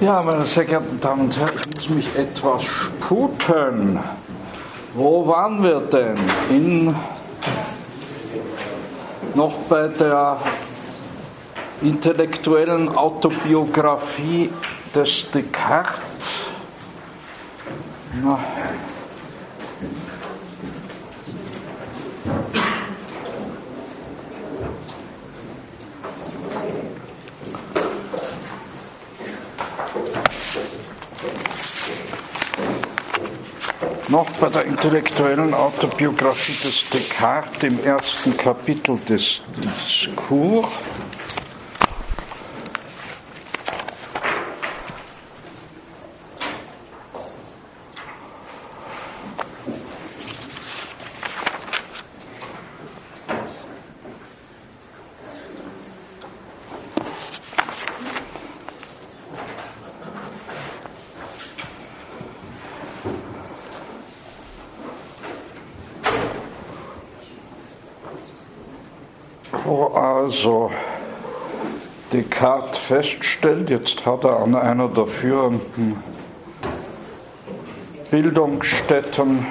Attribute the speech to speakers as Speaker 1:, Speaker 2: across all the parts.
Speaker 1: Ja, meine sehr geehrten Damen und Herren, ich muss mich etwas sputen. Wo waren wir denn? In, noch bei der intellektuellen Autobiografie des Descartes. Na, noch bei der intellektuellen Autobiografie des Descartes im ersten Kapitel des Diskurs. also Descartes feststellt, jetzt hat er an einer der führenden Bildungsstätten,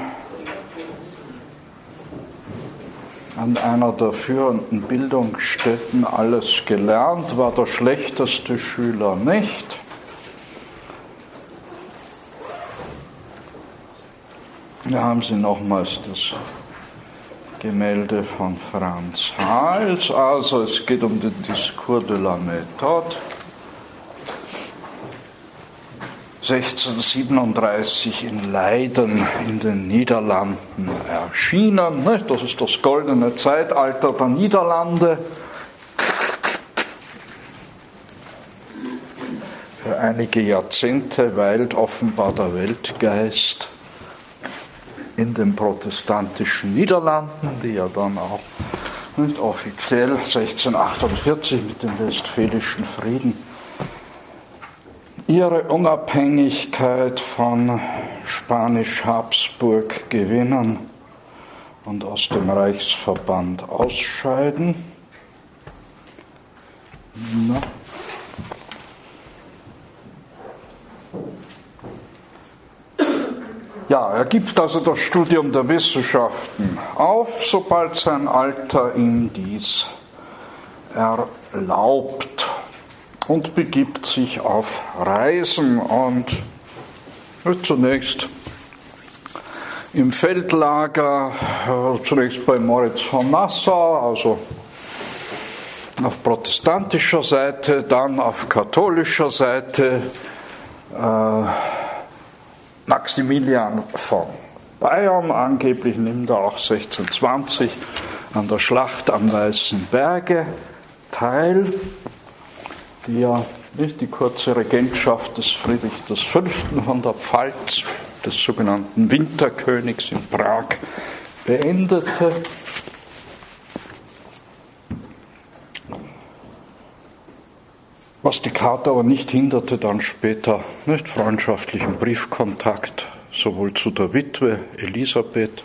Speaker 1: an einer der führenden Bildungsstätten alles gelernt, war der schlechteste Schüler nicht. Da haben Sie nochmals das Gemälde von Franz Hals. Also es geht um den Discours de la Méthode. 1637 in Leiden in den Niederlanden erschienen. Das ist das goldene Zeitalter der Niederlande. Für einige Jahrzehnte weilt offenbar der Weltgeist in den protestantischen Niederlanden, die ja dann auch nicht offiziell 1648 mit dem Westfälischen Frieden ihre Unabhängigkeit von Spanisch-Habsburg gewinnen und aus dem Reichsverband ausscheiden. Na. Ja, er gibt also das Studium der Wissenschaften auf, sobald sein Alter ihm dies erlaubt und begibt sich auf Reisen und zunächst im Feldlager, äh, zunächst bei Moritz von Nassau, also auf protestantischer Seite, dann auf katholischer Seite. Äh, Maximilian von Bayern, angeblich nimmt er auch 1620 an der Schlacht am Weißen Berge teil, die ja nicht die kurze Regentschaft des Friedrich V. von der Pfalz, des sogenannten Winterkönigs in Prag, beendete. Was die Karte aber nicht hinderte, dann später nicht freundschaftlichen Briefkontakt sowohl zu der Witwe Elisabeth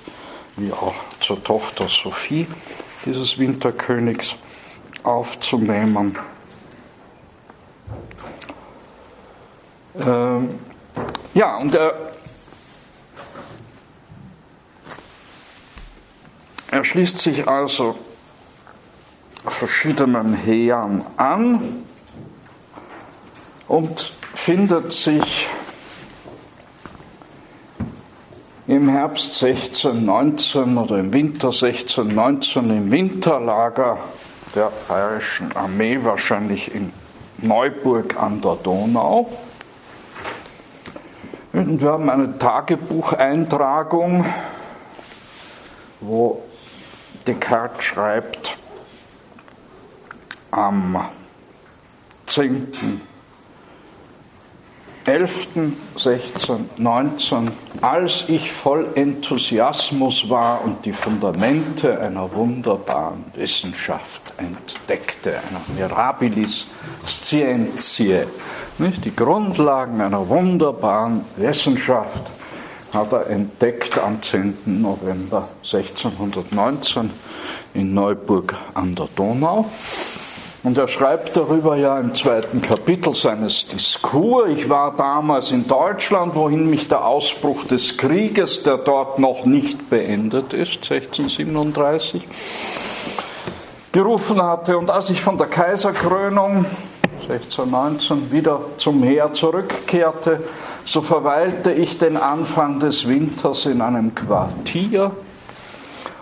Speaker 1: wie auch zur Tochter Sophie dieses Winterkönigs aufzunehmen. Ähm, ja, und er, er schließt sich also verschiedenen Heeren an und findet sich im Herbst 1619 oder im Winter 1619 im Winterlager der bayerischen Armee, wahrscheinlich in Neuburg an der Donau. Und wir haben eine Tagebucheintragung, wo Descartes schreibt, am 10. 11., 16., 19, als ich voll Enthusiasmus war und die Fundamente einer wunderbaren Wissenschaft entdeckte, einer Mirabilis Scientiae, nicht? die Grundlagen einer wunderbaren Wissenschaft hat er entdeckt am 10. November 1619 in Neuburg an der Donau. Und er schreibt darüber ja im zweiten Kapitel seines Diskurs. Ich war damals in Deutschland, wohin mich der Ausbruch des Krieges, der dort noch nicht beendet ist, 1637, gerufen hatte. Und als ich von der Kaiserkrönung 1619 wieder zum Heer zurückkehrte, so verweilte ich den Anfang des Winters in einem Quartier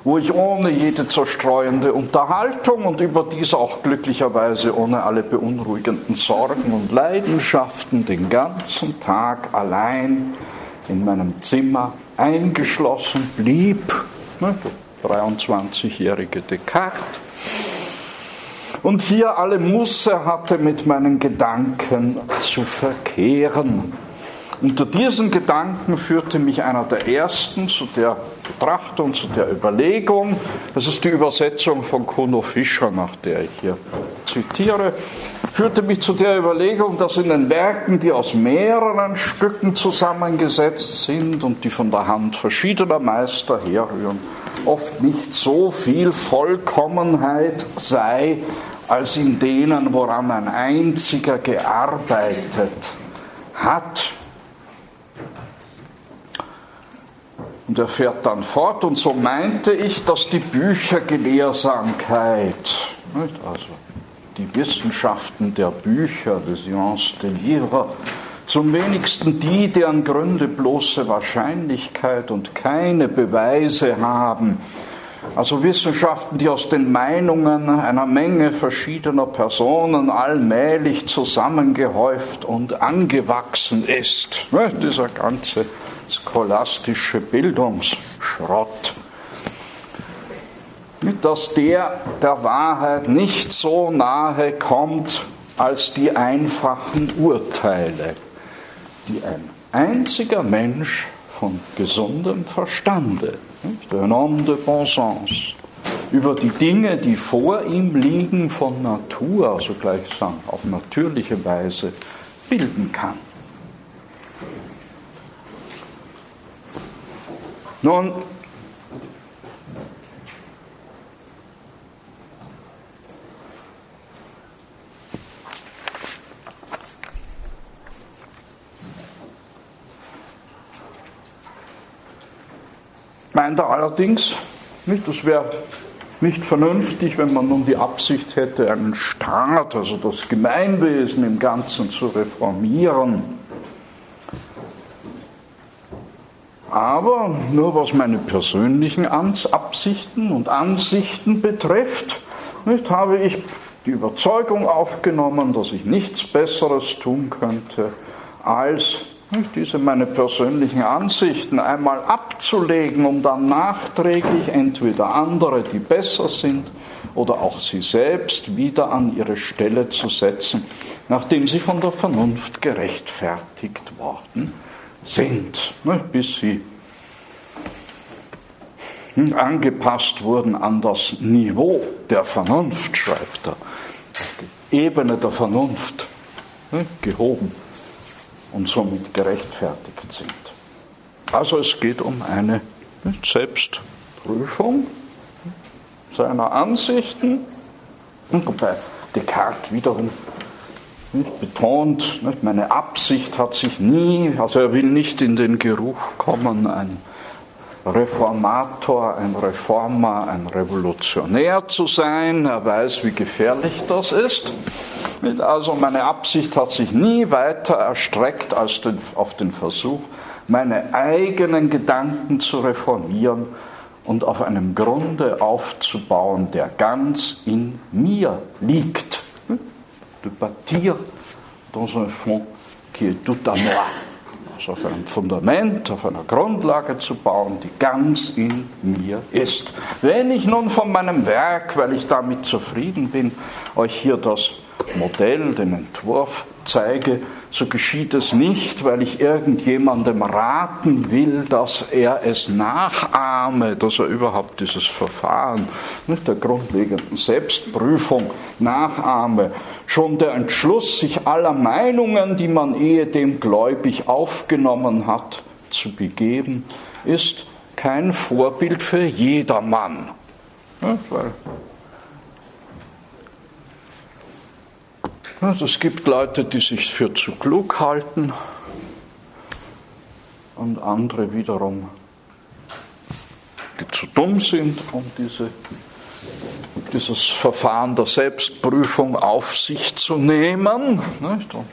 Speaker 1: wo ich ohne jede zerstreuende Unterhaltung und überdies auch glücklicherweise ohne alle beunruhigenden Sorgen und Leidenschaften den ganzen Tag allein in meinem Zimmer eingeschlossen blieb. 23-jährige Descartes. Und hier alle Muße hatte, mit meinen Gedanken zu verkehren. Unter diesen Gedanken führte mich einer der ersten zu der Betrachtung, zu der Überlegung, das ist die Übersetzung von Kuno Fischer, nach der ich hier zitiere, führte mich zu der Überlegung, dass in den Werken, die aus mehreren Stücken zusammengesetzt sind und die von der Hand verschiedener Meister herrühren, oft nicht so viel Vollkommenheit sei, als in denen, woran ein einziger gearbeitet hat. Und er fährt dann fort, und so meinte ich, dass die Büchergelehrsamkeit, also die Wissenschaften der Bücher, des Sciences de Livre, zum wenigsten die, deren Gründe bloße Wahrscheinlichkeit und keine Beweise haben, also Wissenschaften, die aus den Meinungen einer Menge verschiedener Personen allmählich zusammengehäuft und angewachsen ist. Dieser ganze scholastische Bildungsschrott. Dass der der Wahrheit nicht so nahe kommt als die einfachen Urteile, die ein einziger Mensch von gesundem Verstande, un homme de bon sens, über die Dinge, die vor ihm liegen, von Natur, also gleichsam auf natürliche Weise bilden kann. Nun, meint er allerdings, nicht, das wäre nicht vernünftig, wenn man nun die Absicht hätte, einen Staat, also das Gemeinwesen im Ganzen zu reformieren. Aber nur was meine persönlichen Absichten und Ansichten betrifft, nicht, habe ich die Überzeugung aufgenommen, dass ich nichts Besseres tun könnte, als nicht, diese meine persönlichen Ansichten einmal abzulegen, um dann nachträglich entweder andere, die besser sind, oder auch sie selbst wieder an ihre Stelle zu setzen, nachdem sie von der Vernunft gerechtfertigt worden sind, ne, bis sie hm, angepasst wurden an das Niveau der Vernunft, schreibt er, die Ebene der Vernunft ne, gehoben und somit gerechtfertigt sind. Also es geht um eine ne, Selbstprüfung seiner Ansichten, wobei Descartes wiederum nicht, betont, nicht, meine Absicht hat sich nie, also er will nicht in den Geruch kommen, ein Reformator, ein Reformer, ein Revolutionär zu sein. Er weiß, wie gefährlich das ist. Also meine Absicht hat sich nie weiter erstreckt als den, auf den Versuch, meine eigenen Gedanken zu reformieren und auf einem Grunde aufzubauen, der ganz in mir liegt de bâtir dans un fond qui est tout à moi. Also auf einem Fundament, auf einer Grundlage zu bauen, die ganz in mir ist. Wenn ich nun von meinem Werk, weil ich damit zufrieden bin, euch hier das Modell, den Entwurf zeige, so geschieht es nicht, weil ich irgendjemandem raten will, dass er es nachahme, dass er überhaupt dieses Verfahren nicht der grundlegenden Selbstprüfung nachahme. Schon der Entschluss, sich aller Meinungen, die man ehedem gläubig aufgenommen hat, zu begeben, ist kein Vorbild für jedermann. Es gibt Leute, die sich für zu klug halten und andere wiederum, die zu dumm sind, um diese, dieses Verfahren der Selbstprüfung auf sich zu nehmen. Nicht? Und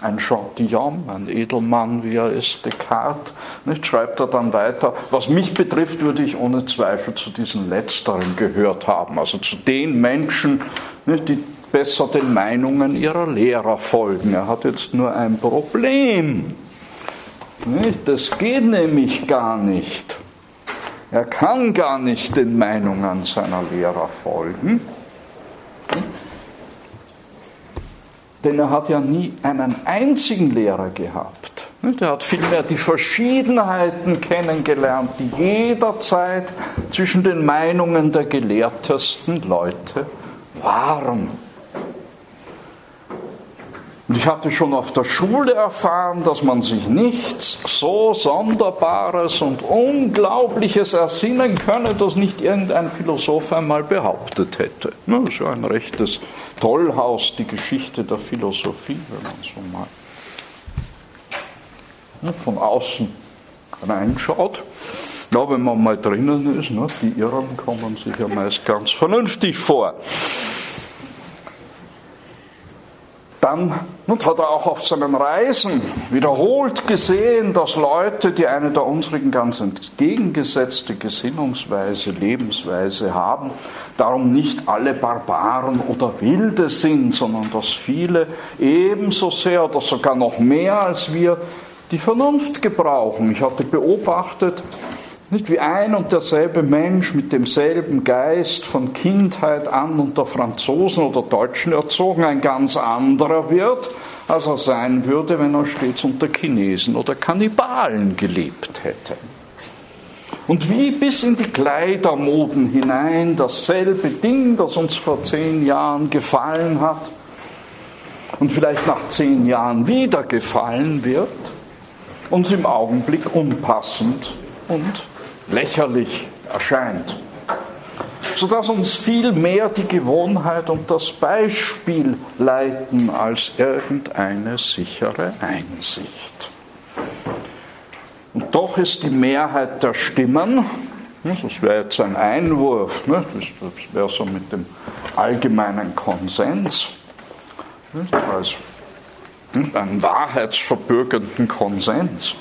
Speaker 1: ein Chantillon, ein Edelmann, wie er ist, Descartes, nicht, schreibt er dann weiter, was mich betrifft, würde ich ohne Zweifel zu diesen Letzteren gehört haben, also zu den Menschen, nicht, die besser den Meinungen ihrer Lehrer folgen. Er hat jetzt nur ein Problem. Das geht nämlich gar nicht. Er kann gar nicht den Meinungen seiner Lehrer folgen. Denn er hat ja nie einen einzigen Lehrer gehabt. Er hat vielmehr die Verschiedenheiten kennengelernt, die jederzeit zwischen den Meinungen der gelehrtesten Leute waren. Und ich hatte schon auf der Schule erfahren, dass man sich nichts so Sonderbares und Unglaubliches ersinnen könne, das nicht irgendein Philosoph einmal behauptet hätte. Das ist ein rechtes Tollhaus, die Geschichte der Philosophie, wenn man so mal von außen reinschaut. Ja, wenn man mal drinnen ist, die Irren kommen sich ja meist ganz vernünftig vor. Dann und hat er auch auf seinen Reisen wiederholt gesehen, dass Leute, die eine der unsrigen ganz entgegengesetzte Gesinnungsweise, Lebensweise haben, darum nicht alle Barbaren oder Wilde sind, sondern dass viele ebenso sehr oder sogar noch mehr als wir die Vernunft gebrauchen. Ich hatte beobachtet, nicht wie ein und derselbe Mensch mit demselben Geist von Kindheit an unter Franzosen oder Deutschen erzogen ein ganz anderer wird, als er sein würde, wenn er stets unter Chinesen oder Kannibalen gelebt hätte. Und wie bis in die Kleidermoden hinein dasselbe Ding, das uns vor zehn Jahren gefallen hat und vielleicht nach zehn Jahren wieder gefallen wird, uns im Augenblick unpassend und lächerlich erscheint, sodass uns viel mehr die Gewohnheit und das Beispiel leiten als irgendeine sichere Einsicht. Und doch ist die Mehrheit der Stimmen, das wäre jetzt ein Einwurf, das wäre so mit dem allgemeinen Konsens, als einen wahrheitsverbürgenden Konsens,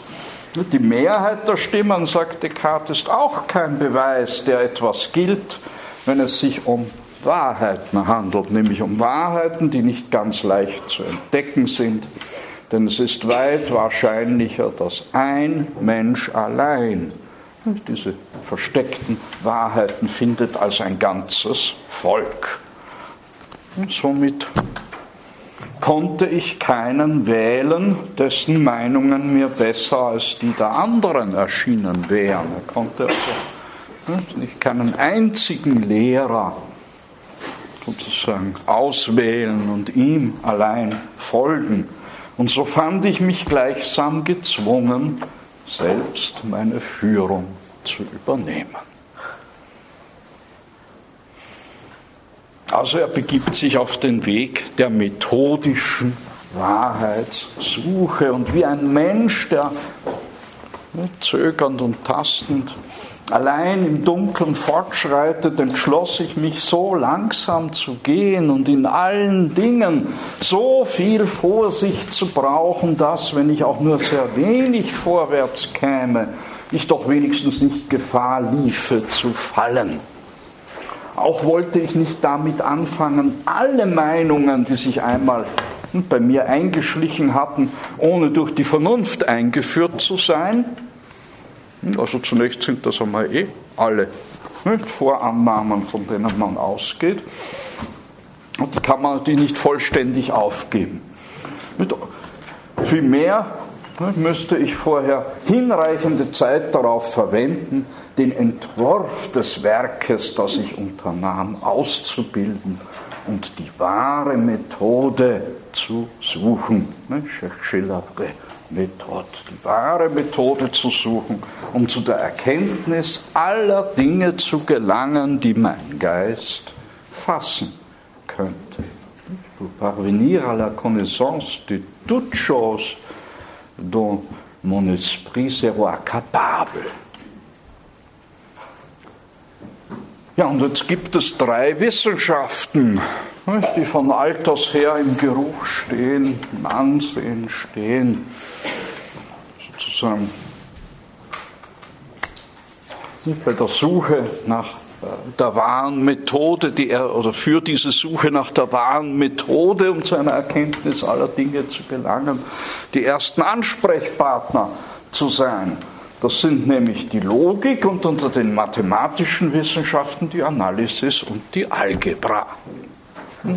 Speaker 1: die Mehrheit der Stimmen, sagt Descartes, ist auch kein Beweis, der etwas gilt, wenn es sich um Wahrheiten handelt, nämlich um Wahrheiten, die nicht ganz leicht zu entdecken sind. Denn es ist weit wahrscheinlicher, dass ein Mensch allein diese versteckten Wahrheiten findet als ein ganzes Volk. Und somit konnte ich keinen wählen, dessen Meinungen mir besser als die der anderen erschienen wären. Er konnte also nicht keinen einzigen Lehrer sozusagen auswählen und ihm allein folgen. Und so fand ich mich gleichsam gezwungen, selbst meine Führung zu übernehmen. Also er begibt sich auf den Weg der methodischen Wahrheitssuche und wie ein Mensch, der zögernd und tastend allein im Dunkeln fortschreitet, entschloss ich mich so langsam zu gehen und in allen Dingen so viel Vorsicht zu brauchen, dass, wenn ich auch nur sehr wenig vorwärts käme, ich doch wenigstens nicht Gefahr liefe zu fallen. Auch wollte ich nicht damit anfangen, alle Meinungen, die sich einmal bei mir eingeschlichen hatten, ohne durch die Vernunft eingeführt zu sein. Also zunächst sind das einmal eh alle nicht? Vorannahmen, von denen man ausgeht. Und die kann man natürlich nicht vollständig aufgeben. Vielmehr müsste ich vorher hinreichende Zeit darauf verwenden, den Entwurf des Werkes, das ich unternahm, auszubilden und die wahre Methode zu suchen. Ne, Schillere Methode, die wahre Methode zu suchen, um zu der Erkenntnis aller Dinge zu gelangen, die mein Geist fassen könnte. pour parvenir à la connaissance de toutes choses dont mon esprit sera capable. Ja, und jetzt gibt es drei Wissenschaften, die von Alters her im Geruch stehen, im Ansehen stehen, sozusagen bei der Suche nach äh, der wahren Methode, die er, oder für diese Suche nach der wahren Methode, um zu einer Erkenntnis aller Dinge zu gelangen, die ersten Ansprechpartner zu sein. Das sind nämlich die Logik und unter den mathematischen Wissenschaften die Analysis und die Algebra.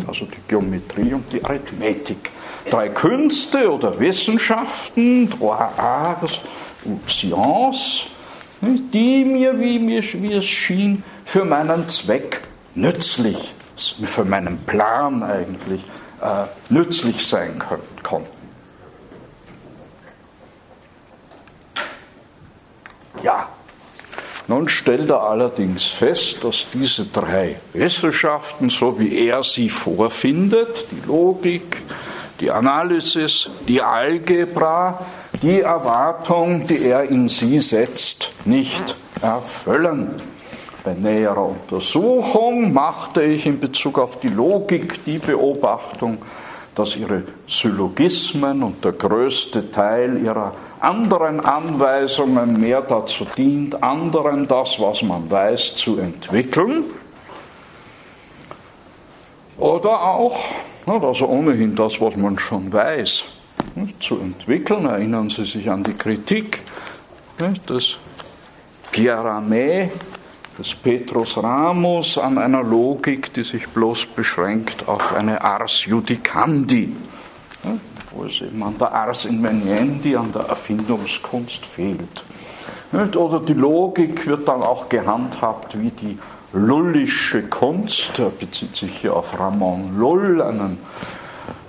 Speaker 1: Also die Geometrie und die Arithmetik. Drei Künste oder Wissenschaften, trois arts ou sciences, die mir, wie, mir, wie es schien, für meinen Zweck nützlich, für meinen Plan eigentlich äh, nützlich sein konnten. Ja, nun stellt er allerdings fest, dass diese drei Wissenschaften, so wie er sie vorfindet, die Logik, die Analysis, die Algebra, die Erwartung, die er in sie setzt, nicht erfüllen. Bei näherer Untersuchung machte ich in Bezug auf die Logik die Beobachtung, dass ihre Syllogismen und der größte Teil ihrer anderen Anweisungen mehr dazu dient, anderen das, was man weiß, zu entwickeln. Oder auch, also ohnehin das, was man schon weiß, zu entwickeln. Erinnern Sie sich an die Kritik des Pierre Ramé, des Petrus Ramos an einer Logik, die sich bloß beschränkt auf eine Ars Judicandi, wo es eben an der Ars Inveniendi, an der Erfindungskunst fehlt. Oder die Logik wird dann auch gehandhabt wie die lullische Kunst, er bezieht sich hier auf Ramon Lull, einen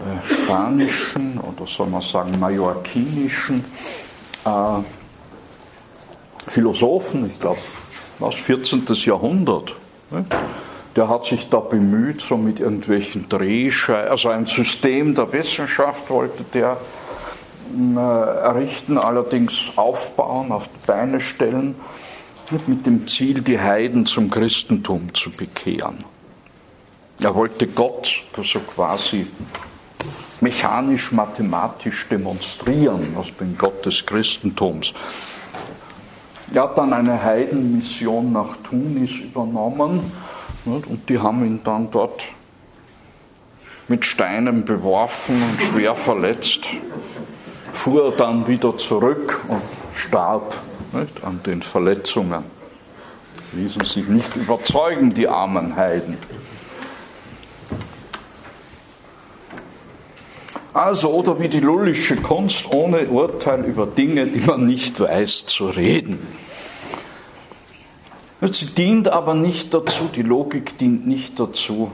Speaker 1: äh, spanischen oder soll man sagen mallorquinischen äh, Philosophen, ich glaube, aus 14. Jahrhundert. Ne? Der hat sich da bemüht, so mit irgendwelchen Drehscheiben, also ein System der Wissenschaft wollte der äh, errichten, allerdings aufbauen, auf die Beine stellen, mit dem Ziel, die Heiden zum Christentum zu bekehren. Er wollte Gott so quasi mechanisch-mathematisch demonstrieren, als den Gott des Christentums. Er hat dann eine Heidenmission nach Tunis übernommen und die haben ihn dann dort mit Steinen beworfen und schwer verletzt, fuhr dann wieder zurück und starb nicht, an den Verletzungen. Ließen sich nicht überzeugen, die armen Heiden. Also, oder wie die lullische Kunst, ohne Urteil über Dinge, die man nicht weiß, zu reden. Sie dient aber nicht dazu, die Logik dient nicht dazu,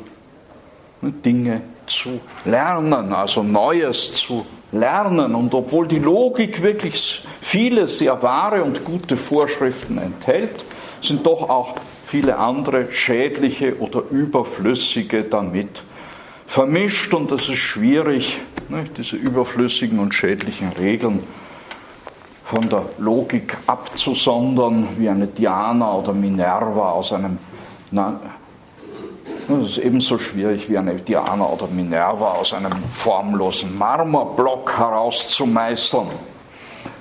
Speaker 1: Dinge zu lernen, also Neues zu lernen. Und obwohl die Logik wirklich viele sehr wahre und gute Vorschriften enthält, sind doch auch viele andere schädliche oder überflüssige damit vermischt und es ist schwierig, nicht, diese überflüssigen und schädlichen Regeln von der Logik abzusondern, wie eine Diana oder Minerva aus einem. Das ist ebenso schwierig wie eine Diana oder Minerva aus einem formlosen Marmorblock herauszumeistern.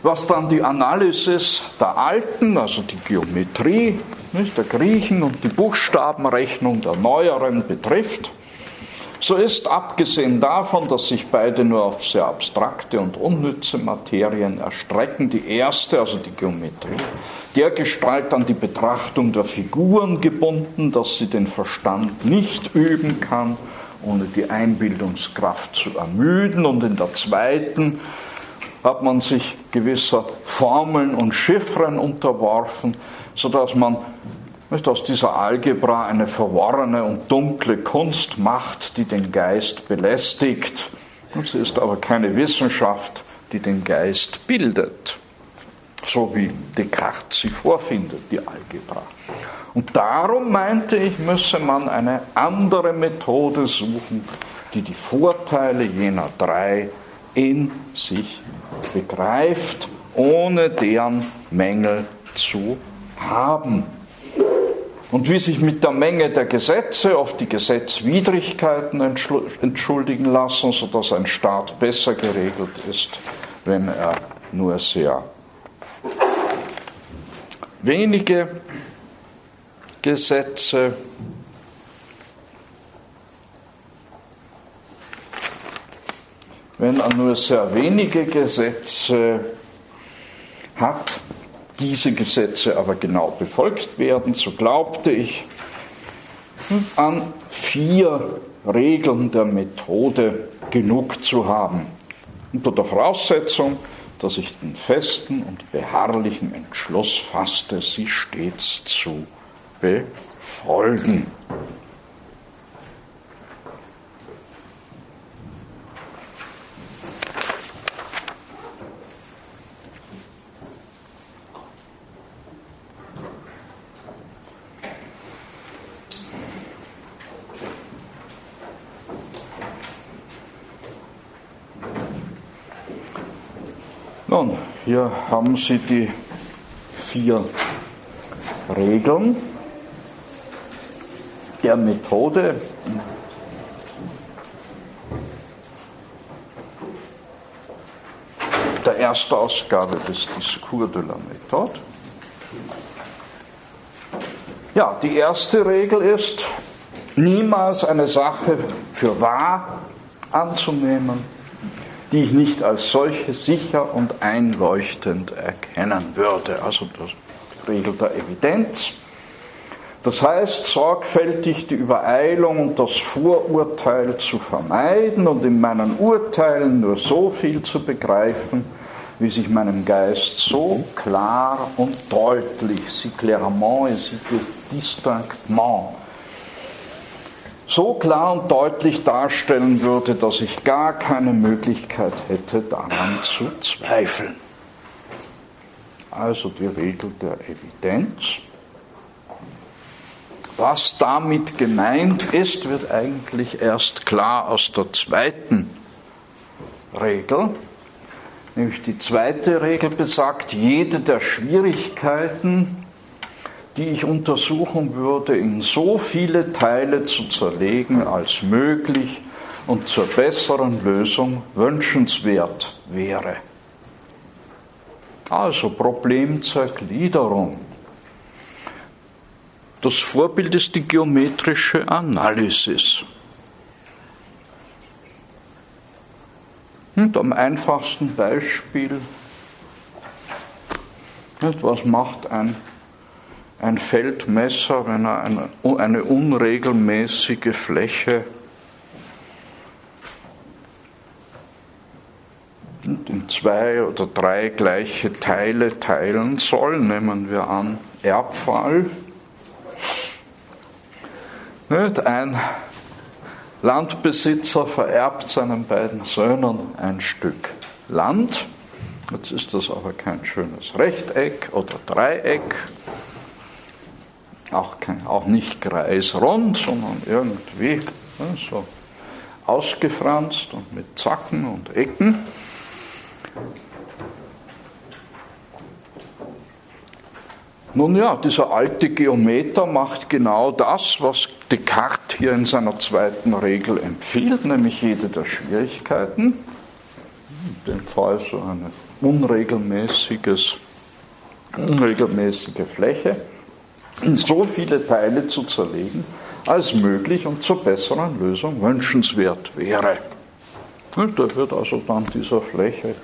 Speaker 1: Was dann die Analysis der Alten, also die Geometrie nicht, der Griechen und die Buchstabenrechnung der Neueren betrifft, so ist, abgesehen davon, dass sich beide nur auf sehr abstrakte und unnütze Materien erstrecken, die erste, also die Geometrie, der Gestalt an die Betrachtung der Figuren gebunden, dass sie den Verstand nicht üben kann, ohne die Einbildungskraft zu ermüden. Und in der zweiten hat man sich gewisser Formeln und Chiffren unterworfen, sodass man nicht aus dieser Algebra eine verworrene und dunkle Kunst macht, die den Geist belästigt. Und sie ist aber keine Wissenschaft, die den Geist bildet, so wie Descartes sie vorfindet, die Algebra. Und darum meinte ich, müsse man eine andere Methode suchen, die die Vorteile jener drei in sich begreift, ohne deren Mängel zu haben. Und wie sich mit der Menge der Gesetze auf die Gesetzwidrigkeiten entschuldigen lassen, sodass ein Staat besser geregelt ist, wenn er nur sehr wenige Gesetze wenn er nur sehr wenige Gesetze hat, diese Gesetze aber genau befolgt werden, so glaubte ich an vier Regeln der Methode genug zu haben. Unter der Voraussetzung, dass ich den festen und beharrlichen Entschluss fasste, sie stets zu befolgen. Nun, hier haben Sie die vier Regeln der Methode. Der ersten Ausgabe des Discours de la Méthode. Ja, die erste Regel ist, niemals eine Sache für wahr anzunehmen, die ich nicht als solche sicher und einleuchtend erkennen würde. Also das Regel der Evidenz. Das heißt, sorgfältig die Übereilung und das Vorurteil zu vermeiden und in meinen Urteilen nur so viel zu begreifen, wie sich meinem Geist so klar und deutlich, si clairement et si distinctement so klar und deutlich darstellen würde, dass ich gar keine Möglichkeit hätte, daran zu zweifeln. Also die Regel der Evidenz. Was damit gemeint ist, wird eigentlich erst klar aus der zweiten Regel. Nämlich die zweite Regel besagt, jede der Schwierigkeiten, die ich untersuchen würde, in so viele Teile zu zerlegen als möglich und zur besseren Lösung wünschenswert wäre. Also Problemzergliederung. Das Vorbild ist die geometrische Analysis. Und am einfachsten Beispiel, was macht ein ein Feldmesser, wenn er eine, eine unregelmäßige Fläche in zwei oder drei gleiche Teile teilen soll, nehmen wir an Erbfall. Ein Landbesitzer vererbt seinen beiden Söhnen ein Stück Land. Jetzt ist das aber kein schönes Rechteck oder Dreieck, auch, kein, auch nicht kreisrund, sondern irgendwie ja, so ausgefranst und mit Zacken und Ecken. Nun ja, dieser alte Geometer macht genau das, was Descartes hier in seiner zweiten Regel empfiehlt, nämlich jede der Schwierigkeiten, in dem Fall so eine unregelmäßiges, unregelmäßige Fläche, in so viele Teile zu zerlegen, als möglich und zur besseren Lösung wünschenswert wäre. Da wird also dann dieser Fläche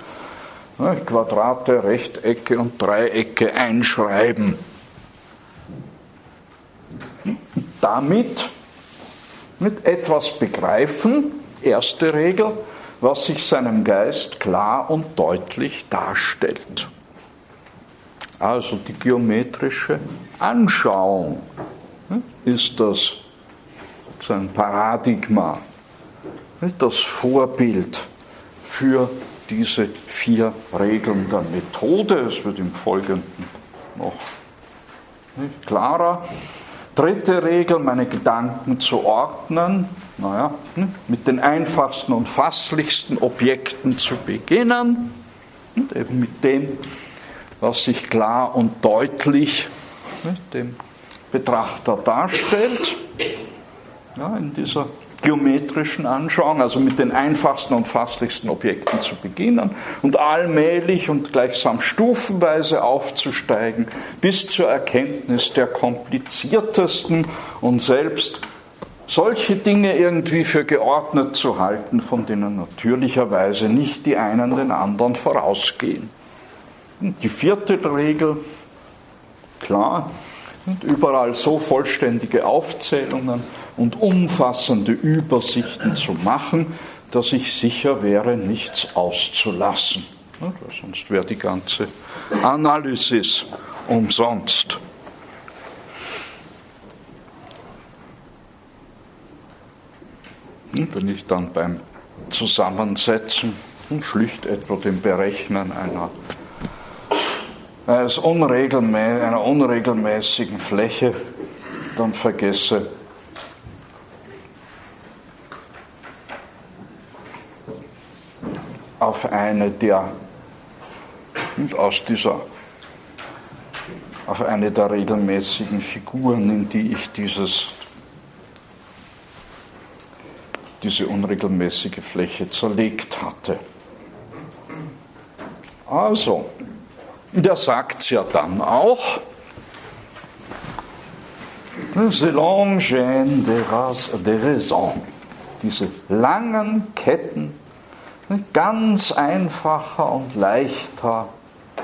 Speaker 1: Quadrate, Rechtecke und Dreiecke einschreiben. Damit mit etwas begreifen, erste Regel, was sich seinem Geist klar und deutlich darstellt. Also die geometrische Anschauung hm, ist das ein Paradigma, das Vorbild für diese vier Regeln der Methode. Es wird im Folgenden noch klarer. Dritte Regel, meine Gedanken zu ordnen, naja, hm, mit den einfachsten und fasslichsten Objekten zu beginnen und eben mit dem, was sich klar und deutlich ne, dem Betrachter darstellt, ja, in dieser geometrischen Anschauung, also mit den einfachsten und fasslichsten Objekten zu beginnen und allmählich und gleichsam stufenweise aufzusteigen bis zur Erkenntnis der kompliziertesten und selbst solche Dinge irgendwie für geordnet zu halten, von denen natürlicherweise nicht die einen den anderen vorausgehen. Die vierte Regel, klar, und überall so vollständige Aufzählungen und umfassende Übersichten zu machen, dass ich sicher wäre, nichts auszulassen. sonst wäre die ganze Analysis umsonst. wenn ich dann beim Zusammensetzen und schlicht etwa dem Berechnen einer, eines unregelmä einer unregelmäßigen Fläche dann vergesse, auf eine der aus dieser auf eine der regelmäßigen Figuren, in die ich dieses diese unregelmäßige Fläche zerlegt hatte. Also, der sagt ja dann auch, c'est chaîne de raison, diese langen Ketten ganz einfacher und leichter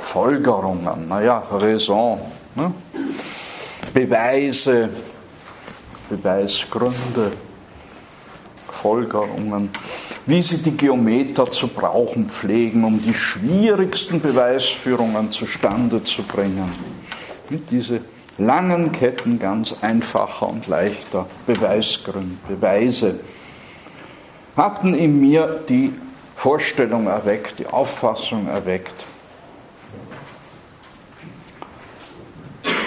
Speaker 1: Folgerungen, naja, Raison, ne? Beweise, Beweisgründe, Folgerungen, wie sie die Geometer zu brauchen pflegen, um die schwierigsten Beweisführungen zustande zu bringen. Mit diese langen Ketten ganz einfacher und leichter Beweisgründe, Beweise hatten in mir die Vorstellung erweckt, die Auffassung erweckt,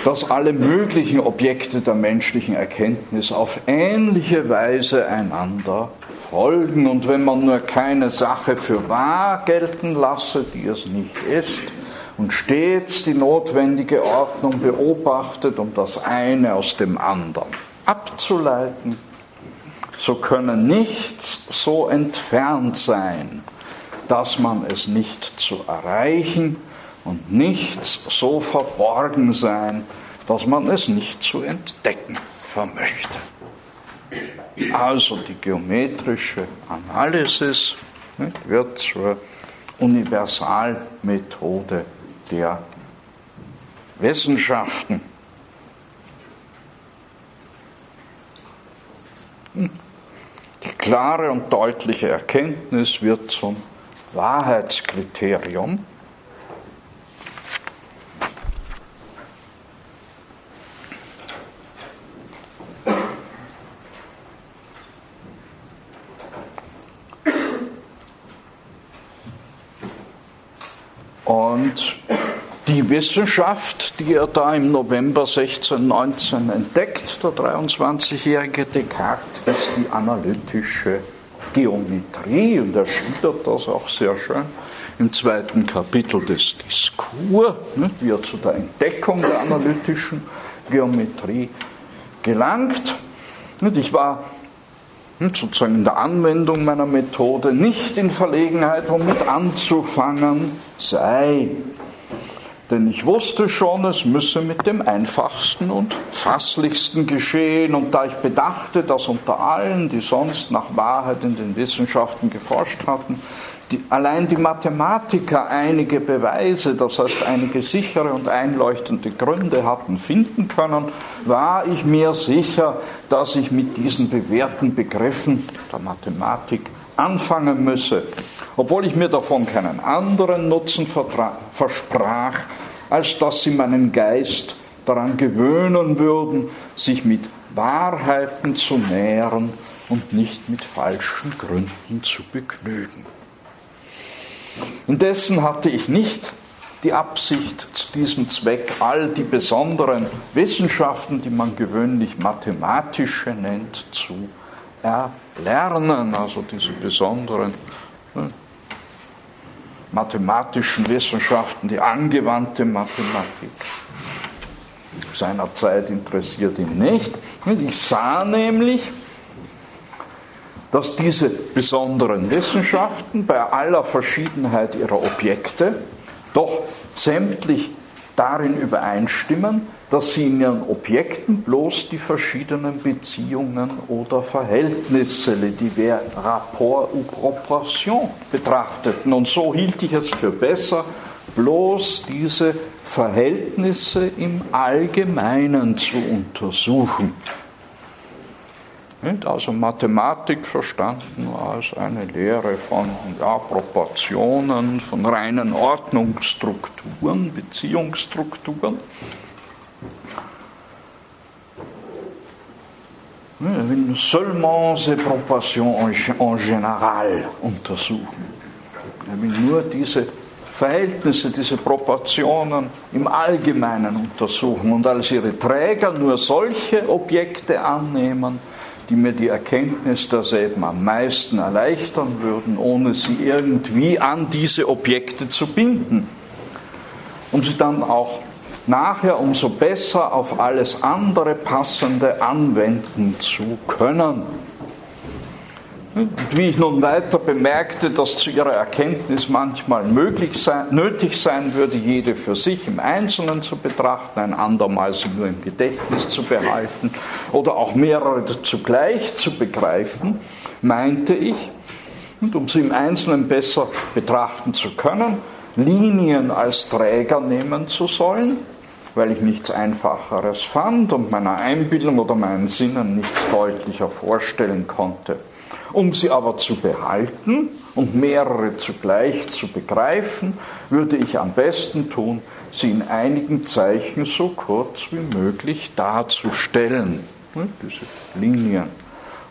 Speaker 1: dass alle möglichen Objekte der menschlichen Erkenntnis auf ähnliche Weise einander folgen. Und wenn man nur keine Sache für wahr gelten lasse, die es nicht ist, und stets die notwendige Ordnung beobachtet, um das eine aus dem anderen abzuleiten, so könne nichts so entfernt sein, dass man es nicht zu erreichen und nichts so verborgen sein, dass man es nicht zu entdecken vermöchte. Also die geometrische Analysis wird zur Universalmethode der Wissenschaften. Die klare und deutliche Erkenntnis wird zum Wahrheitskriterium Und die Wissenschaft, die er da im November 1619 entdeckt, der 23-jährige Descartes, ist die analytische Geometrie und er schildert das auch sehr schön im zweiten Kapitel des Diskurs, wie er zu der Entdeckung der analytischen Geometrie gelangt. Ich war sozusagen in der Anwendung meiner Methode nicht in Verlegenheit, womit anzufangen sei. Denn ich wusste schon, es müsse mit dem einfachsten und fasslichsten geschehen. Und da ich bedachte, dass unter allen, die sonst nach Wahrheit in den Wissenschaften geforscht hatten, die, allein die Mathematiker einige Beweise, das heißt einige sichere und einleuchtende Gründe hatten finden können, war ich mir sicher, dass ich mit diesen bewährten Begriffen der Mathematik anfangen müsse, obwohl ich mir davon keinen anderen Nutzen versprach, als dass sie meinen Geist daran gewöhnen würden, sich mit Wahrheiten zu nähren und nicht mit falschen Gründen zu begnügen. Indessen hatte ich nicht die Absicht, zu diesem Zweck all die besonderen Wissenschaften, die man gewöhnlich mathematische nennt, zu erlernen, also diese besonderen ne, mathematischen Wissenschaften, die angewandte Mathematik. Seinerzeit interessiert ihn nicht. Ich sah nämlich, dass diese besonderen Wissenschaften bei aller Verschiedenheit ihrer Objekte doch sämtlich darin übereinstimmen, dass sie in ihren Objekten bloß die verschiedenen Beziehungen oder Verhältnisse, les divers rapports ou proportions, betrachteten. Und so hielt ich es für besser, bloß diese Verhältnisse im Allgemeinen zu untersuchen. Also Mathematik verstanden als eine Lehre von ja, Proportionen, von reinen Ordnungsstrukturen, Beziehungsstrukturen. Will seulement ces proportions en général untersuchen. Er will nur diese Verhältnisse, diese Proportionen im Allgemeinen untersuchen und als ihre Träger nur solche Objekte annehmen, die mir die Erkenntnis derselben am meisten erleichtern würden, ohne sie irgendwie an diese Objekte zu binden. Um sie dann auch nachher umso besser auf alles andere Passende anwenden zu können. Und wie ich nun weiter bemerkte, dass zu ihrer Erkenntnis manchmal möglich sein, nötig sein würde, jede für sich im Einzelnen zu betrachten, ein andermal sie nur im Gedächtnis zu behalten oder auch mehrere zugleich zu begreifen, meinte ich, und um sie im Einzelnen besser betrachten zu können, Linien als Träger nehmen zu sollen, weil ich nichts Einfacheres fand und meiner Einbildung oder meinen Sinnen nichts deutlicher vorstellen konnte. Um sie aber zu behalten und mehrere zugleich zu begreifen, würde ich am besten tun, sie in einigen Zeichen so kurz wie möglich darzustellen. Ne, diese Linien.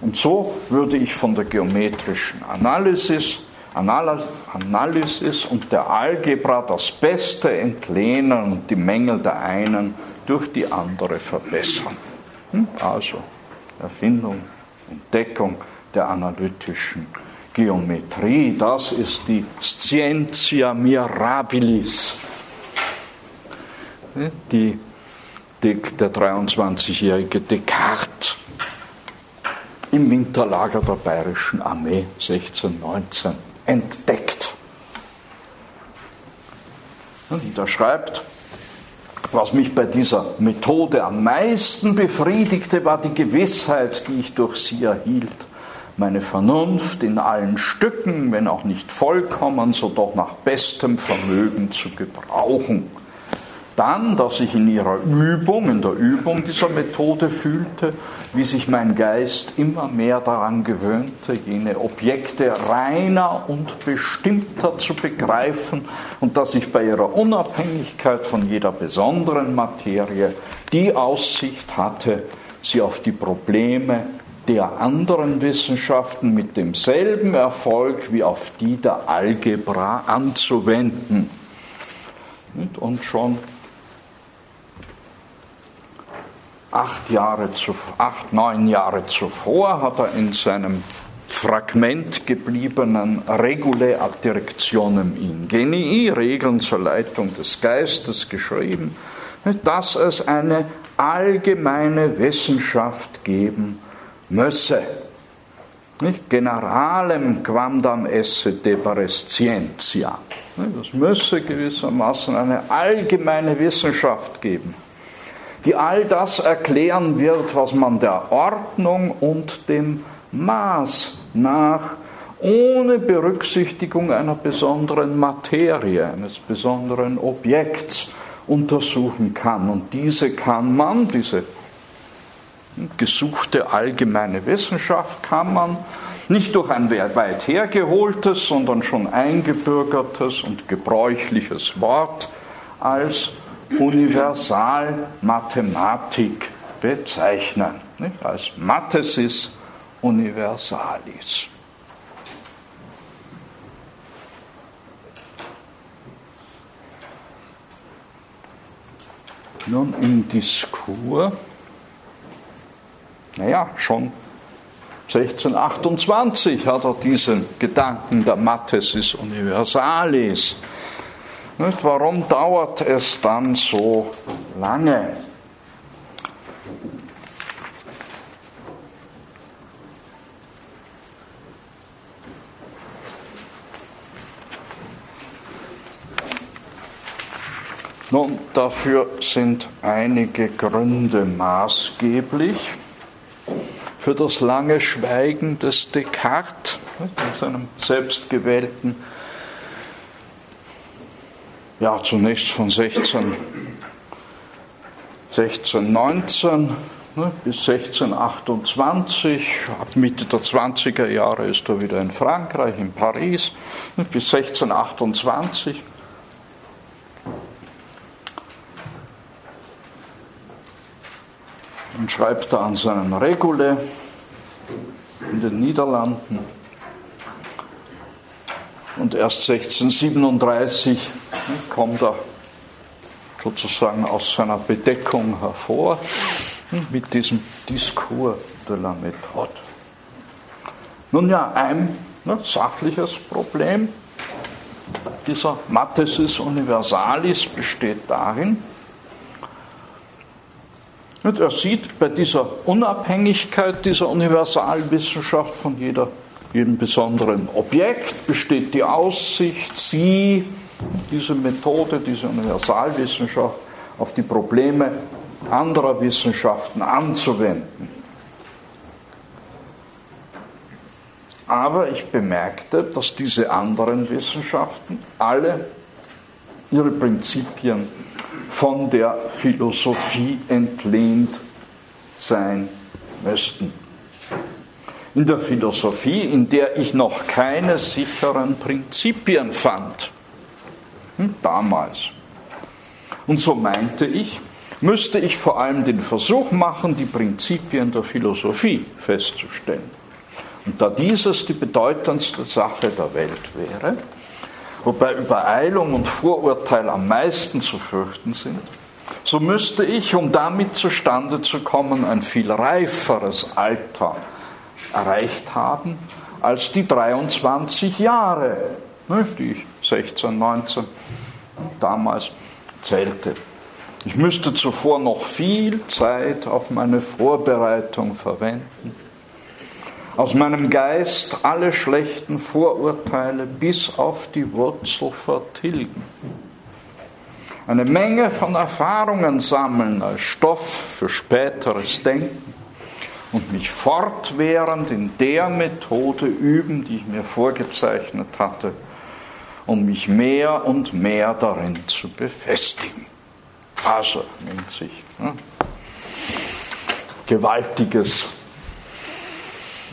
Speaker 1: Und so würde ich von der geometrischen Analysis, Analysis und der Algebra das Beste entlehnen und die Mängel der einen durch die andere verbessern. Hm, also Erfindung, Entdeckung der analytischen Geometrie. Das ist die Scientia Mirabilis, die der 23-jährige Descartes im Winterlager der Bayerischen Armee 1619 entdeckt. Und er schreibt, was mich bei dieser Methode am meisten befriedigte, war die Gewissheit, die ich durch sie erhielt meine Vernunft in allen Stücken, wenn auch nicht vollkommen, so doch nach bestem Vermögen zu gebrauchen. Dann, dass ich in ihrer Übung, in der Übung dieser Methode fühlte, wie sich mein Geist immer mehr daran gewöhnte, jene Objekte reiner und bestimmter zu begreifen und dass ich bei ihrer Unabhängigkeit von jeder besonderen Materie die Aussicht hatte, sie auf die Probleme der anderen Wissenschaften mit demselben Erfolg wie auf die der Algebra anzuwenden. Und schon acht, Jahre acht, neun Jahre zuvor hat er in seinem Fragment gebliebenen Regule ad Directionem Ingenii, Regeln zur Leitung des Geistes, geschrieben, dass es eine allgemeine Wissenschaft geben müsse. Generalem quamdam esse debere scientia. Es müsse gewissermaßen eine allgemeine Wissenschaft geben, die all das erklären wird, was man der Ordnung und dem Maß nach ohne Berücksichtigung einer besonderen Materie, eines besonderen Objekts untersuchen kann. Und diese kann man, diese gesuchte allgemeine Wissenschaft kann man nicht durch ein weit hergeholtes, sondern schon eingebürgertes und gebräuchliches Wort als Universalmathematik bezeichnen, nicht? als Mathesis Universalis. Nun im Diskurs naja, schon 1628 hat er diesen Gedanken der Mathesis Universalis. Warum dauert es dann so lange? Nun, dafür sind einige Gründe maßgeblich. Für das lange Schweigen des Descartes, in seinem selbstgewählten, ja, zunächst von 16, 1619 ne, bis 1628. Ab Mitte der 20er Jahre ist er wieder in Frankreich, in Paris, ne, bis 1628. und schreibt er an seinen Regule in den Niederlanden. Und erst 1637 kommt er sozusagen aus seiner Bedeckung hervor mit diesem Discours de la Méthode. Nun ja, ein ne, sachliches Problem dieser Mathesis Universalis besteht darin, und er sieht bei dieser Unabhängigkeit dieser Universalwissenschaft von jeder, jedem besonderen Objekt besteht die Aussicht, sie, diese Methode, diese Universalwissenschaft auf die Probleme anderer Wissenschaften anzuwenden. Aber ich bemerkte, dass diese anderen Wissenschaften alle ihre Prinzipien von der Philosophie entlehnt sein müssten. In der Philosophie, in der ich noch keine sicheren Prinzipien fand, hm, damals. Und so meinte ich, müsste ich vor allem den Versuch machen, die Prinzipien der Philosophie festzustellen. Und da dieses die bedeutendste Sache der Welt wäre, wobei Übereilung und Vorurteil am meisten zu fürchten sind, so müsste ich, um damit zustande zu kommen, ein viel reiferes Alter erreicht haben als die 23 Jahre, ne, die ich 16, 19 damals zählte. Ich müsste zuvor noch viel Zeit auf meine Vorbereitung verwenden aus meinem Geist alle schlechten Vorurteile bis auf die Wurzel vertilgen. Eine Menge von Erfahrungen sammeln als Stoff für späteres Denken und mich fortwährend in der Methode üben, die ich mir vorgezeichnet hatte, um mich mehr und mehr darin zu befestigen. Also nimmt sich ne, gewaltiges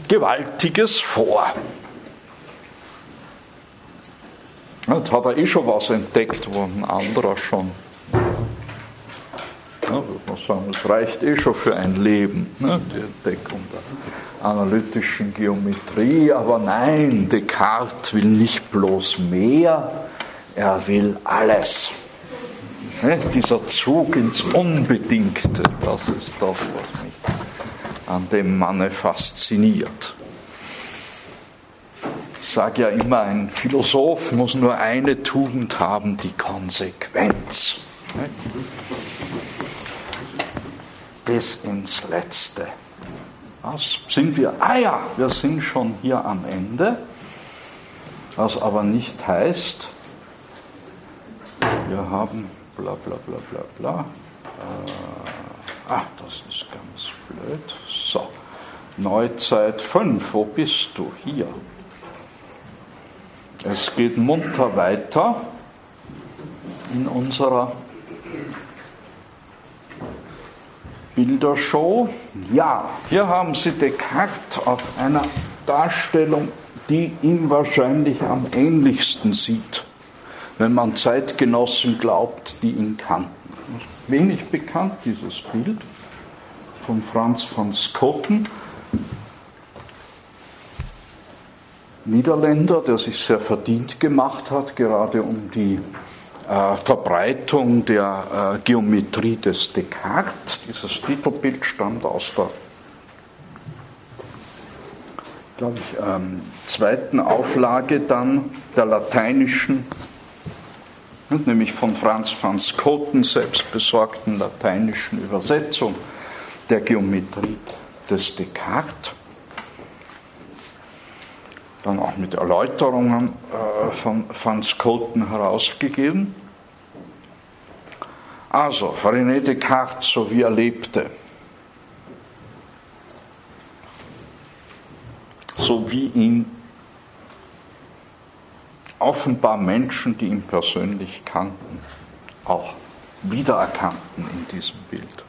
Speaker 1: Gewaltiges vor. Jetzt hat er eh schon was entdeckt, wo ein anderer schon. Das reicht eh schon für ein Leben, ne, die Entdeckung der analytischen Geometrie. Aber nein, Descartes will nicht bloß mehr, er will alles. Ne, dieser Zug ins Unbedingte, das ist das, was mich an dem Manne fasziniert. Ich sage ja immer, ein Philosoph muss nur eine Tugend haben, die Konsequenz. Bis ins Letzte. Was sind wir? Ah ja, wir sind schon hier am Ende. Was aber nicht heißt, wir haben bla bla bla bla bla. Äh, ah, das ist ganz blöd. So, Neuzeit 5, wo bist du? Hier. Es geht munter weiter in unserer Bildershow. Ja, hier haben Sie Descartes auf einer Darstellung, die ihm wahrscheinlich am ähnlichsten sieht, wenn man Zeitgenossen glaubt, die ihn kannten. Wenig bekannt, dieses Bild von Franz von Skotten, Niederländer, der sich sehr verdient gemacht hat, gerade um die Verbreitung der äh, Geometrie des Descartes. Dieses Titelbild stammt aus der glaube ich, ähm, zweiten Auflage dann der lateinischen, nämlich von Franz van Schoten selbst besorgten lateinischen Übersetzung der Geometrie des Descartes dann auch mit Erläuterungen äh, von Van Scoten herausgegeben. Also, René Descartes, so wie er lebte, so wie ihn offenbar Menschen, die ihn persönlich kannten, auch wiedererkannten in diesem Bild.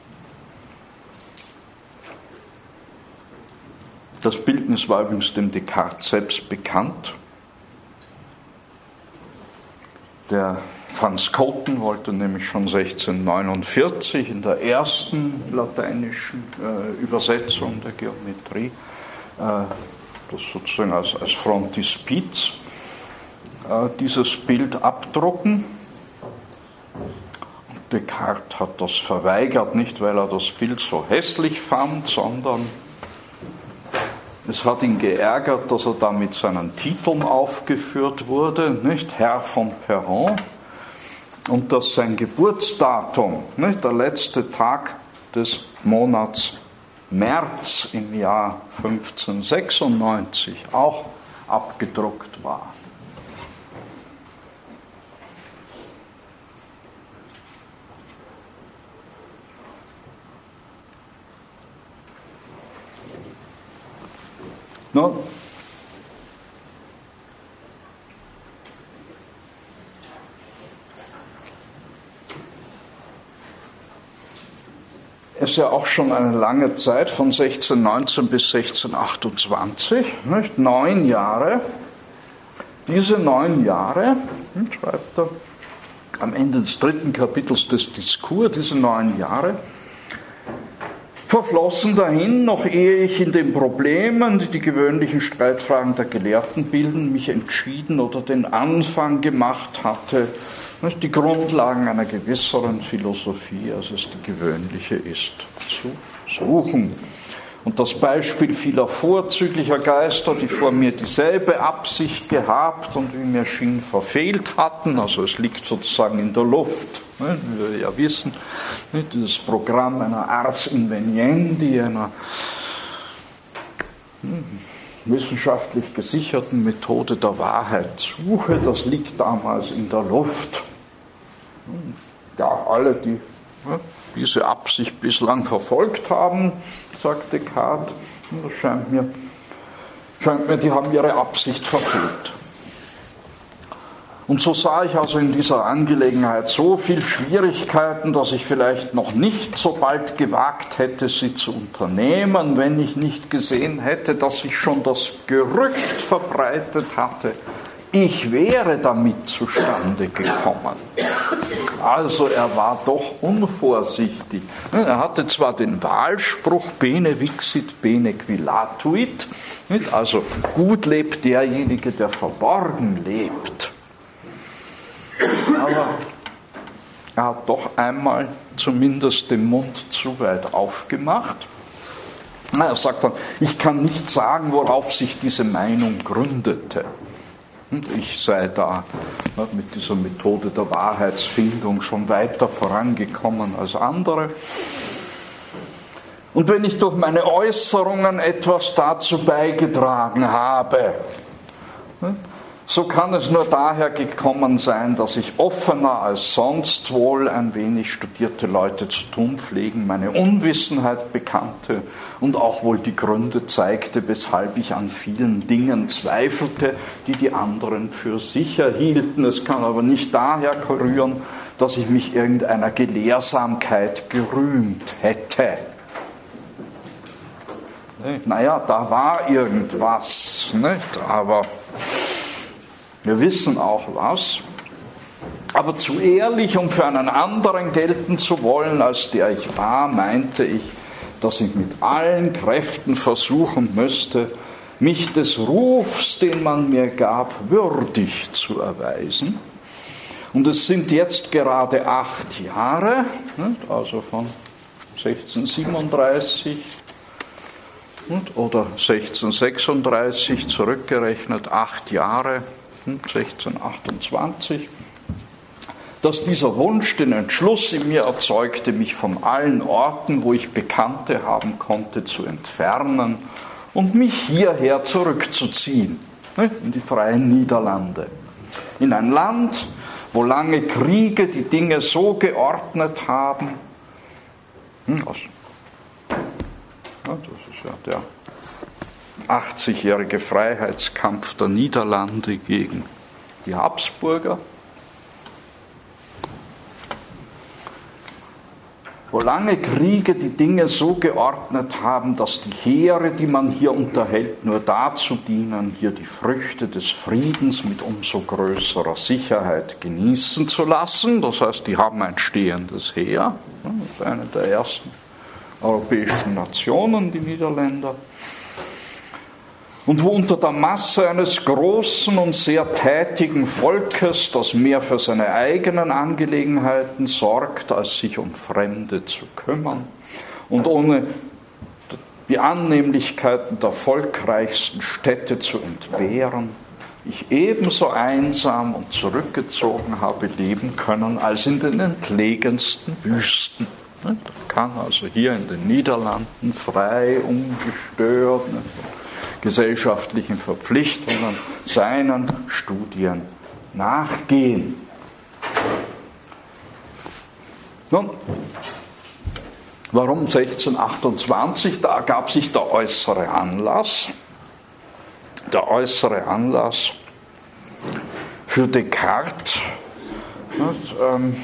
Speaker 1: Das Bildnis war übrigens dem Descartes selbst bekannt. Der Van Scoten wollte nämlich schon 1649 in der ersten lateinischen äh, Übersetzung der Geometrie äh, das sozusagen als, als Frontispiz äh, dieses Bild abdrucken. Descartes hat das verweigert, nicht weil er das Bild so hässlich fand, sondern es hat ihn geärgert, dass er da mit seinen Titeln aufgeführt wurde, nicht? Herr von Perron, und dass sein Geburtsdatum, nicht? Der letzte Tag des Monats März im Jahr 1596 auch abgedruckt war. Nun, ist ja auch schon eine lange Zeit, von 1619 bis 1628, nicht? neun Jahre. Diese neun Jahre, hm, schreibt er am Ende des dritten Kapitels des Diskurs, diese neun Jahre, verflossen dahin, noch ehe ich in den Problemen, die die gewöhnlichen Streitfragen der Gelehrten bilden, mich entschieden oder den Anfang gemacht hatte, die Grundlagen einer gewisseren Philosophie, als es die gewöhnliche ist, zu suchen. Und das Beispiel vieler vorzüglicher Geister, die vor mir dieselbe Absicht gehabt und wie mir schien verfehlt hatten, also es liegt sozusagen in der Luft, wie wir ja wissen, ne, dieses Programm einer Ars Inveniendi, einer hm, wissenschaftlich gesicherten Methode der Wahrheitssuche, das liegt damals in der Luft. Ja, alle, die ne, diese Absicht bislang verfolgt haben, sagt Descartes, das scheint mir, scheint mir, die haben ihre Absicht verfehlt. Und so sah ich also in dieser Angelegenheit so viel Schwierigkeiten, dass ich vielleicht noch nicht so bald gewagt hätte, sie zu unternehmen, wenn ich nicht gesehen hätte, dass sich schon das Gerücht verbreitet hatte, ich wäre damit zustande gekommen. Also er war doch unvorsichtig. Er hatte zwar den Wahlspruch Bene vixit, bene quilatuit, also gut lebt derjenige, der verborgen lebt. Aber er hat doch einmal zumindest den Mund zu weit aufgemacht. Er sagt dann, ich kann nicht sagen, worauf sich diese Meinung gründete. Und ich sei da mit dieser Methode der Wahrheitsfindung schon weiter vorangekommen als andere. Und wenn ich durch meine Äußerungen etwas dazu beigetragen habe, so kann es nur daher gekommen sein, dass ich offener als sonst wohl ein wenig studierte Leute zu tun pflegen, meine Unwissenheit bekannte und auch wohl die Gründe zeigte, weshalb ich an vielen Dingen zweifelte, die die anderen für sicher hielten. Es kann aber nicht daher rühren, dass ich mich irgendeiner Gelehrsamkeit gerühmt hätte. Naja, da war irgendwas, nicht? aber wir wissen auch was. Aber zu ehrlich, um für einen anderen gelten zu wollen, als der ich war, meinte ich, dass ich mit allen Kräften versuchen müsste, mich des Rufs, den man mir gab, würdig zu erweisen. Und es sind jetzt gerade acht Jahre, also von 1637 oder 1636 zurückgerechnet, acht Jahre, 1628, hm, dass dieser Wunsch den Entschluss in mir erzeugte, mich von allen Orten, wo ich Bekannte haben konnte, zu entfernen und mich hierher zurückzuziehen, ne, in die freien Niederlande. In ein Land, wo lange Kriege die Dinge so geordnet haben, hm, das ist ja der 80-jährige Freiheitskampf der Niederlande gegen die Habsburger, wo lange Kriege die Dinge so geordnet haben, dass die Heere, die man hier unterhält, nur dazu dienen, hier die Früchte des Friedens mit umso größerer Sicherheit genießen zu lassen. Das heißt, die haben ein stehendes Heer. Das ist eine der ersten europäischen Nationen, die Niederländer und wo unter der Masse eines großen und sehr tätigen Volkes, das mehr für seine eigenen Angelegenheiten sorgt, als sich um Fremde zu kümmern und ohne die Annehmlichkeiten der volkreichsten Städte zu entbehren, ich ebenso einsam und zurückgezogen habe leben können als in den entlegensten Wüsten. Man kann also hier in den Niederlanden frei, ungestört, gesellschaftlichen Verpflichtungen seinen Studien nachgehen. Nun, warum 1628? Da ergab sich der äußere Anlass. Der äußere Anlass für Descartes. Und, ähm,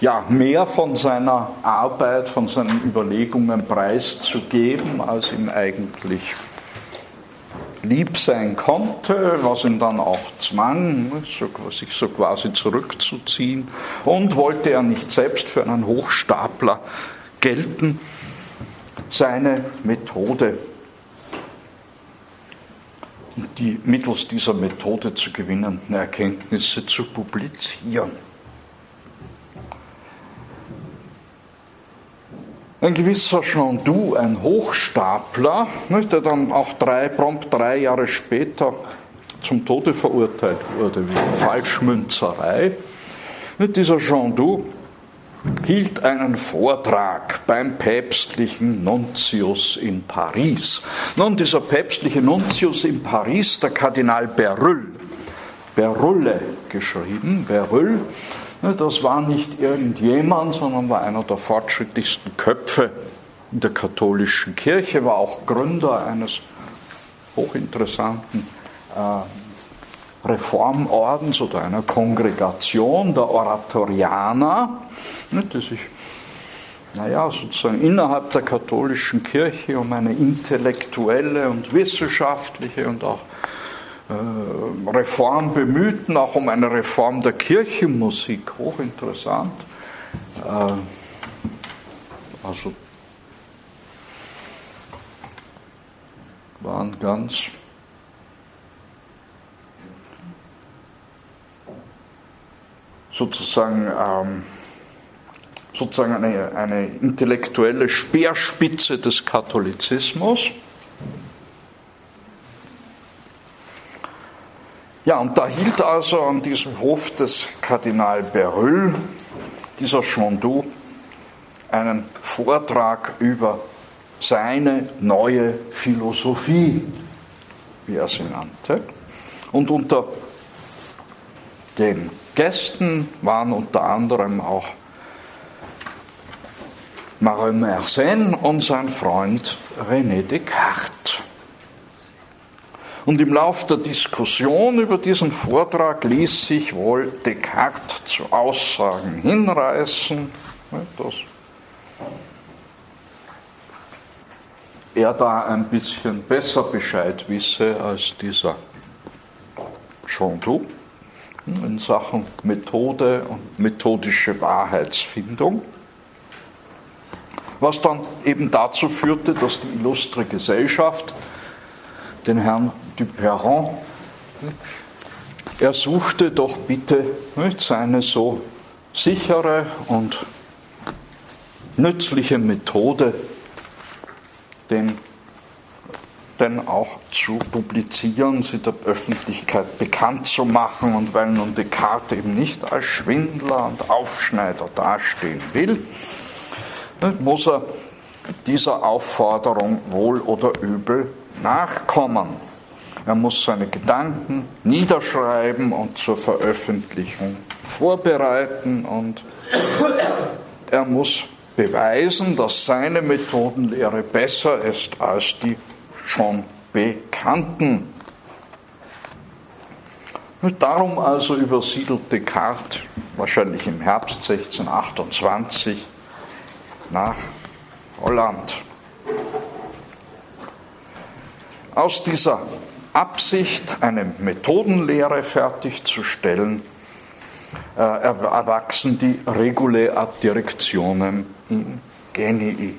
Speaker 1: ja, mehr von seiner Arbeit, von seinen Überlegungen preiszugeben, als ihm eigentlich lieb sein konnte, was ihn dann auch zwang, sich so quasi zurückzuziehen. Und wollte er nicht selbst für einen Hochstapler gelten, seine Methode, die mittels dieser Methode zu gewinnenden Erkenntnisse zu publizieren. Ein gewisser Jean Du, ein Hochstapler, der dann auch drei, prompt drei Jahre später zum Tode verurteilt wurde, wegen Falschmünzerei. Dieser Jean Du hielt einen Vortrag beim päpstlichen Nuntius in Paris. Nun, dieser päpstliche Nuntius in Paris, der Kardinal Berulle, Berulle geschrieben, Berulle, das war nicht irgendjemand, sondern war einer der fortschrittlichsten Köpfe in der katholischen Kirche, war auch Gründer eines hochinteressanten äh, Reformordens oder einer Kongregation der Oratorianer, die sich naja, sozusagen innerhalb der katholischen Kirche um eine intellektuelle und wissenschaftliche und auch Reform bemühten, auch um eine Reform der Kirchenmusik, hochinteressant. Äh, also waren ganz sozusagen, ähm, sozusagen eine, eine intellektuelle Speerspitze des Katholizismus. Ja, und da hielt also an diesem Hof des Kardinal Berulle dieser Chandoux einen Vortrag über seine neue Philosophie, wie er sie nannte. Und unter den Gästen waren unter anderem auch Marin Mersenne und sein Freund René Descartes. Und im Lauf der Diskussion über diesen Vortrag ließ sich wohl Descartes zu Aussagen hinreißen, dass er da ein bisschen besser Bescheid wisse als dieser Chandoux in Sachen Methode und methodische Wahrheitsfindung. Was dann eben dazu führte, dass die illustre Gesellschaft den Herrn Duperron, er suchte doch bitte seine so sichere und nützliche Methode den, den auch zu publizieren, sie der Öffentlichkeit bekannt zu machen. Und weil nun Descartes eben nicht als Schwindler und Aufschneider dastehen will, muss er dieser Aufforderung wohl oder übel nachkommen. Er muss seine Gedanken niederschreiben und zur Veröffentlichung vorbereiten und er muss beweisen, dass seine Methodenlehre besser ist als die schon bekannten. Darum also übersiedelt Descartes wahrscheinlich im Herbst 1628 nach Holland. Aus dieser Absicht, eine Methodenlehre fertigzustellen, äh, erwachsen die Regulae ad Directionem in Genii.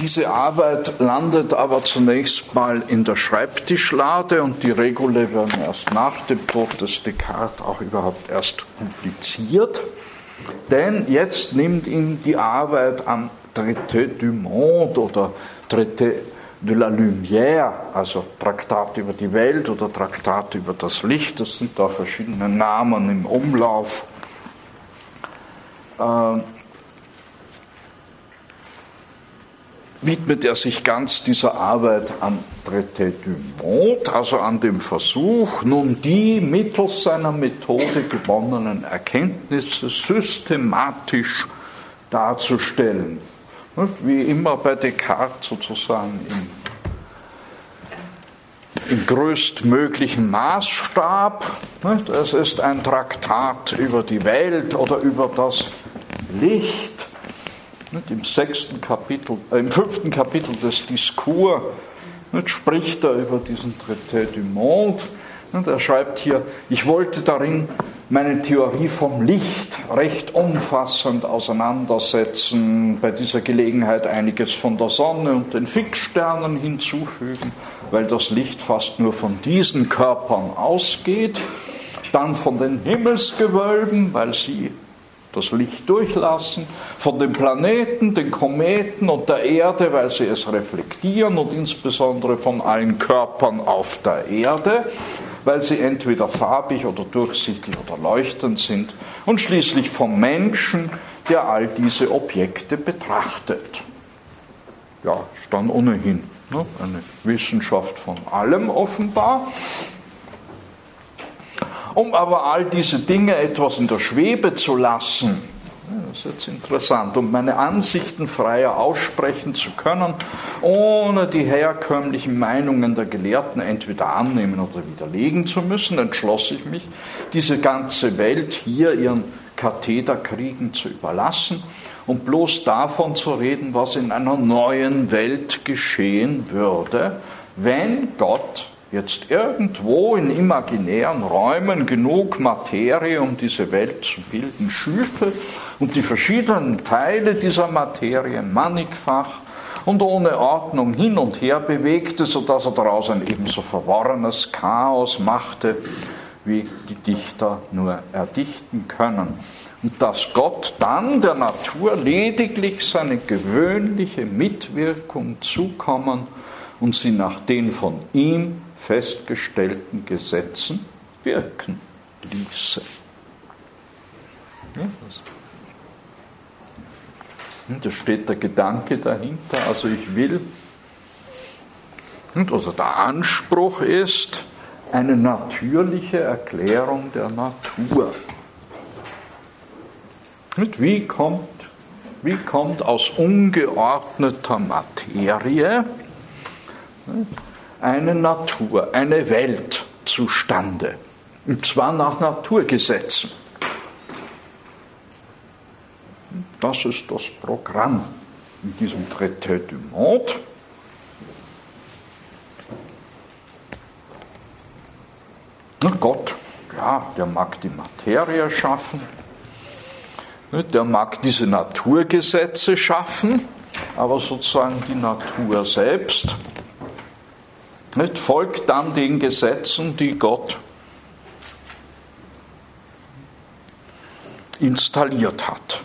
Speaker 1: Diese Arbeit landet aber zunächst mal in der Schreibtischlade und die Regule werden erst nach dem Tod des Descartes auch überhaupt erst publiziert. Denn jetzt nimmt ihn die Arbeit am Traité du Monde oder Traité de la Lumière, also Traktat über die Welt oder Traktat über das Licht, das sind da verschiedene Namen im Umlauf. Äh, widmet er sich ganz dieser Arbeit am Traité du Monde, also an dem Versuch, nun die mittels seiner Methode gewonnenen Erkenntnisse systematisch darzustellen. Wie immer bei Descartes sozusagen im, im größtmöglichen Maßstab. Es ist ein Traktat über die Welt oder über das Licht im sechsten Kapitel, äh, im fünften Kapitel des Diskurs spricht er über diesen Traité du Monde. Und er schreibt hier, ich wollte darin meine Theorie vom Licht recht umfassend auseinandersetzen, bei dieser Gelegenheit einiges von der Sonne und den Fixsternen hinzufügen, weil das Licht fast nur von diesen Körpern ausgeht, dann von den Himmelsgewölben, weil sie das Licht durchlassen, von den Planeten, den Kometen und der Erde, weil sie es reflektieren und insbesondere von allen Körpern auf der Erde, weil sie entweder farbig oder durchsichtig oder leuchtend sind und schließlich vom Menschen, der all diese Objekte betrachtet. Ja, ist dann ohnehin ne, eine Wissenschaft von allem offenbar. Um aber all diese Dinge etwas in der Schwebe zu lassen, das ist jetzt interessant, um meine Ansichten freier aussprechen zu können, ohne die herkömmlichen Meinungen der Gelehrten entweder annehmen oder widerlegen zu müssen, entschloss ich mich, diese ganze Welt hier ihren Kathederkriegen zu überlassen und bloß davon zu reden, was in einer neuen Welt geschehen würde, wenn Gott jetzt irgendwo in imaginären Räumen genug Materie, um diese Welt zu bilden, schüfe und die verschiedenen Teile dieser Materie mannigfach und ohne Ordnung hin und her bewegte, sodass er daraus ein ebenso verworrenes Chaos machte, wie die Dichter nur erdichten können. Und dass Gott dann der Natur lediglich seine gewöhnliche Mitwirkung zukommen und sie nach den von ihm festgestellten Gesetzen wirken ließe. Ja, da steht der Gedanke dahinter, also ich will, und also der Anspruch ist eine natürliche Erklärung der Natur. Und wie kommt, wie kommt aus ungeordneter Materie eine Natur, eine Welt zustande. Und zwar nach Naturgesetzen. Das ist das Programm in diesem Traité du Monde. Und Gott, ja, der mag die Materie schaffen, der mag diese Naturgesetze schaffen, aber sozusagen die Natur selbst nicht, folgt dann den Gesetzen, die Gott installiert hat.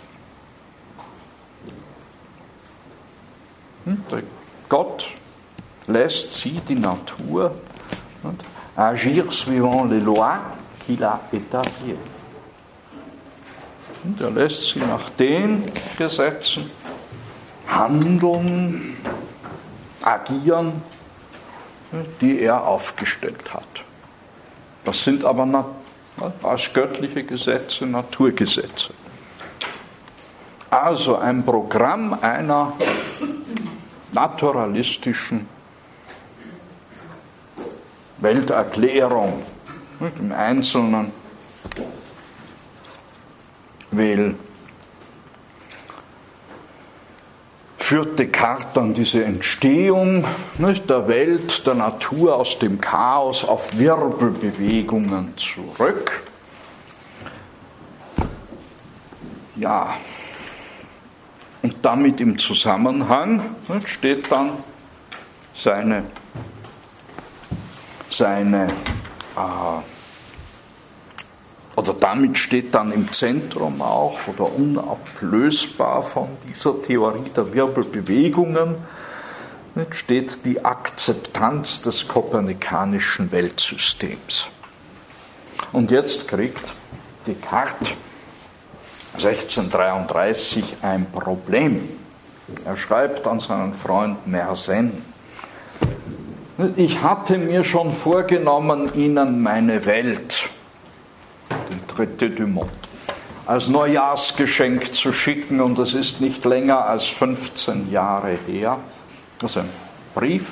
Speaker 1: Hm, Gott lässt sie, die Natur, agir suivant les lois qu'il a établies. Hm, er lässt sie nach den Gesetzen handeln, agieren, die er aufgestellt hat. Das sind aber als göttliche Gesetze Naturgesetze. Also ein Programm einer naturalistischen Welterklärung im Einzelnen will, führt Descartes dann diese Entstehung nicht, der Welt, der Natur aus dem Chaos auf Wirbelbewegungen zurück. Ja, und damit im Zusammenhang nicht, steht dann seine, seine äh, oder damit steht dann im Zentrum auch oder unablösbar von dieser Theorie der Wirbelbewegungen steht die Akzeptanz des kopernikanischen Weltsystems. Und jetzt kriegt Descartes 1633 ein Problem. Er schreibt an seinen Freund Mersenne, ich hatte mir schon vorgenommen, Ihnen meine Welt, Traité du Monde, als Neujahrsgeschenk zu schicken und es ist nicht länger als 15 Jahre her. Das ist ein Brief,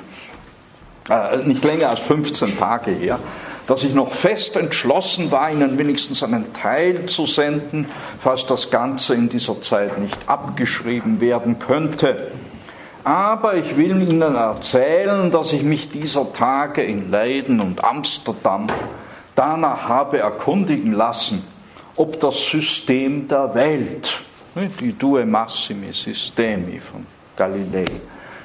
Speaker 1: äh, nicht länger als 15 Tage her, dass ich noch fest entschlossen war, Ihnen wenigstens einen Teil zu senden, falls das Ganze in dieser Zeit nicht abgeschrieben werden könnte. Aber ich will Ihnen erzählen, dass ich mich dieser Tage in Leiden und Amsterdam danach habe erkundigen lassen, ob das System der Welt, die Due Massimi Systemi von Galilei,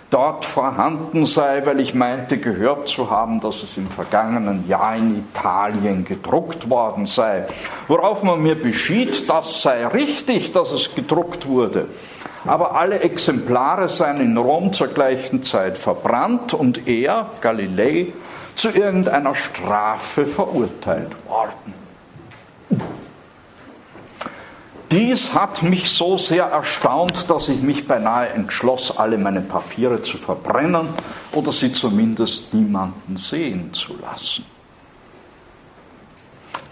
Speaker 1: dort vorhanden sei, weil ich meinte gehört zu haben, dass es im vergangenen Jahr in Italien gedruckt worden sei. Worauf man mir beschied, das sei richtig, dass es gedruckt wurde. Aber alle Exemplare seien in Rom zur gleichen Zeit verbrannt und er, Galilei, zu irgendeiner Strafe verurteilt worden. Dies hat mich so sehr erstaunt, dass ich mich beinahe entschloss, alle meine Papiere zu verbrennen oder sie zumindest niemanden sehen zu lassen.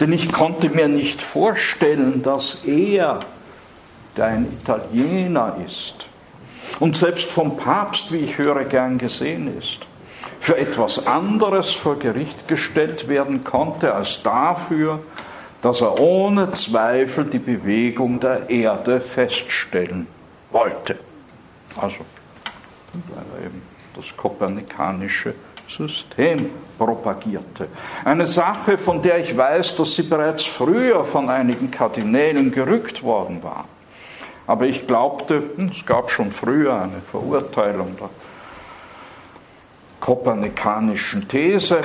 Speaker 1: Denn ich konnte mir nicht vorstellen, dass er, der ein Italiener ist und selbst vom Papst, wie ich höre, gern gesehen ist, für etwas anderes vor Gericht gestellt werden konnte als dafür, dass er ohne Zweifel die Bewegung der Erde feststellen wollte. Also, weil er eben das kopernikanische System propagierte. Eine Sache, von der ich weiß, dass sie bereits früher von einigen Kardinälen gerückt worden war. Aber ich glaubte, hm, es gab schon früher eine Verurteilung der kopernikanischen These,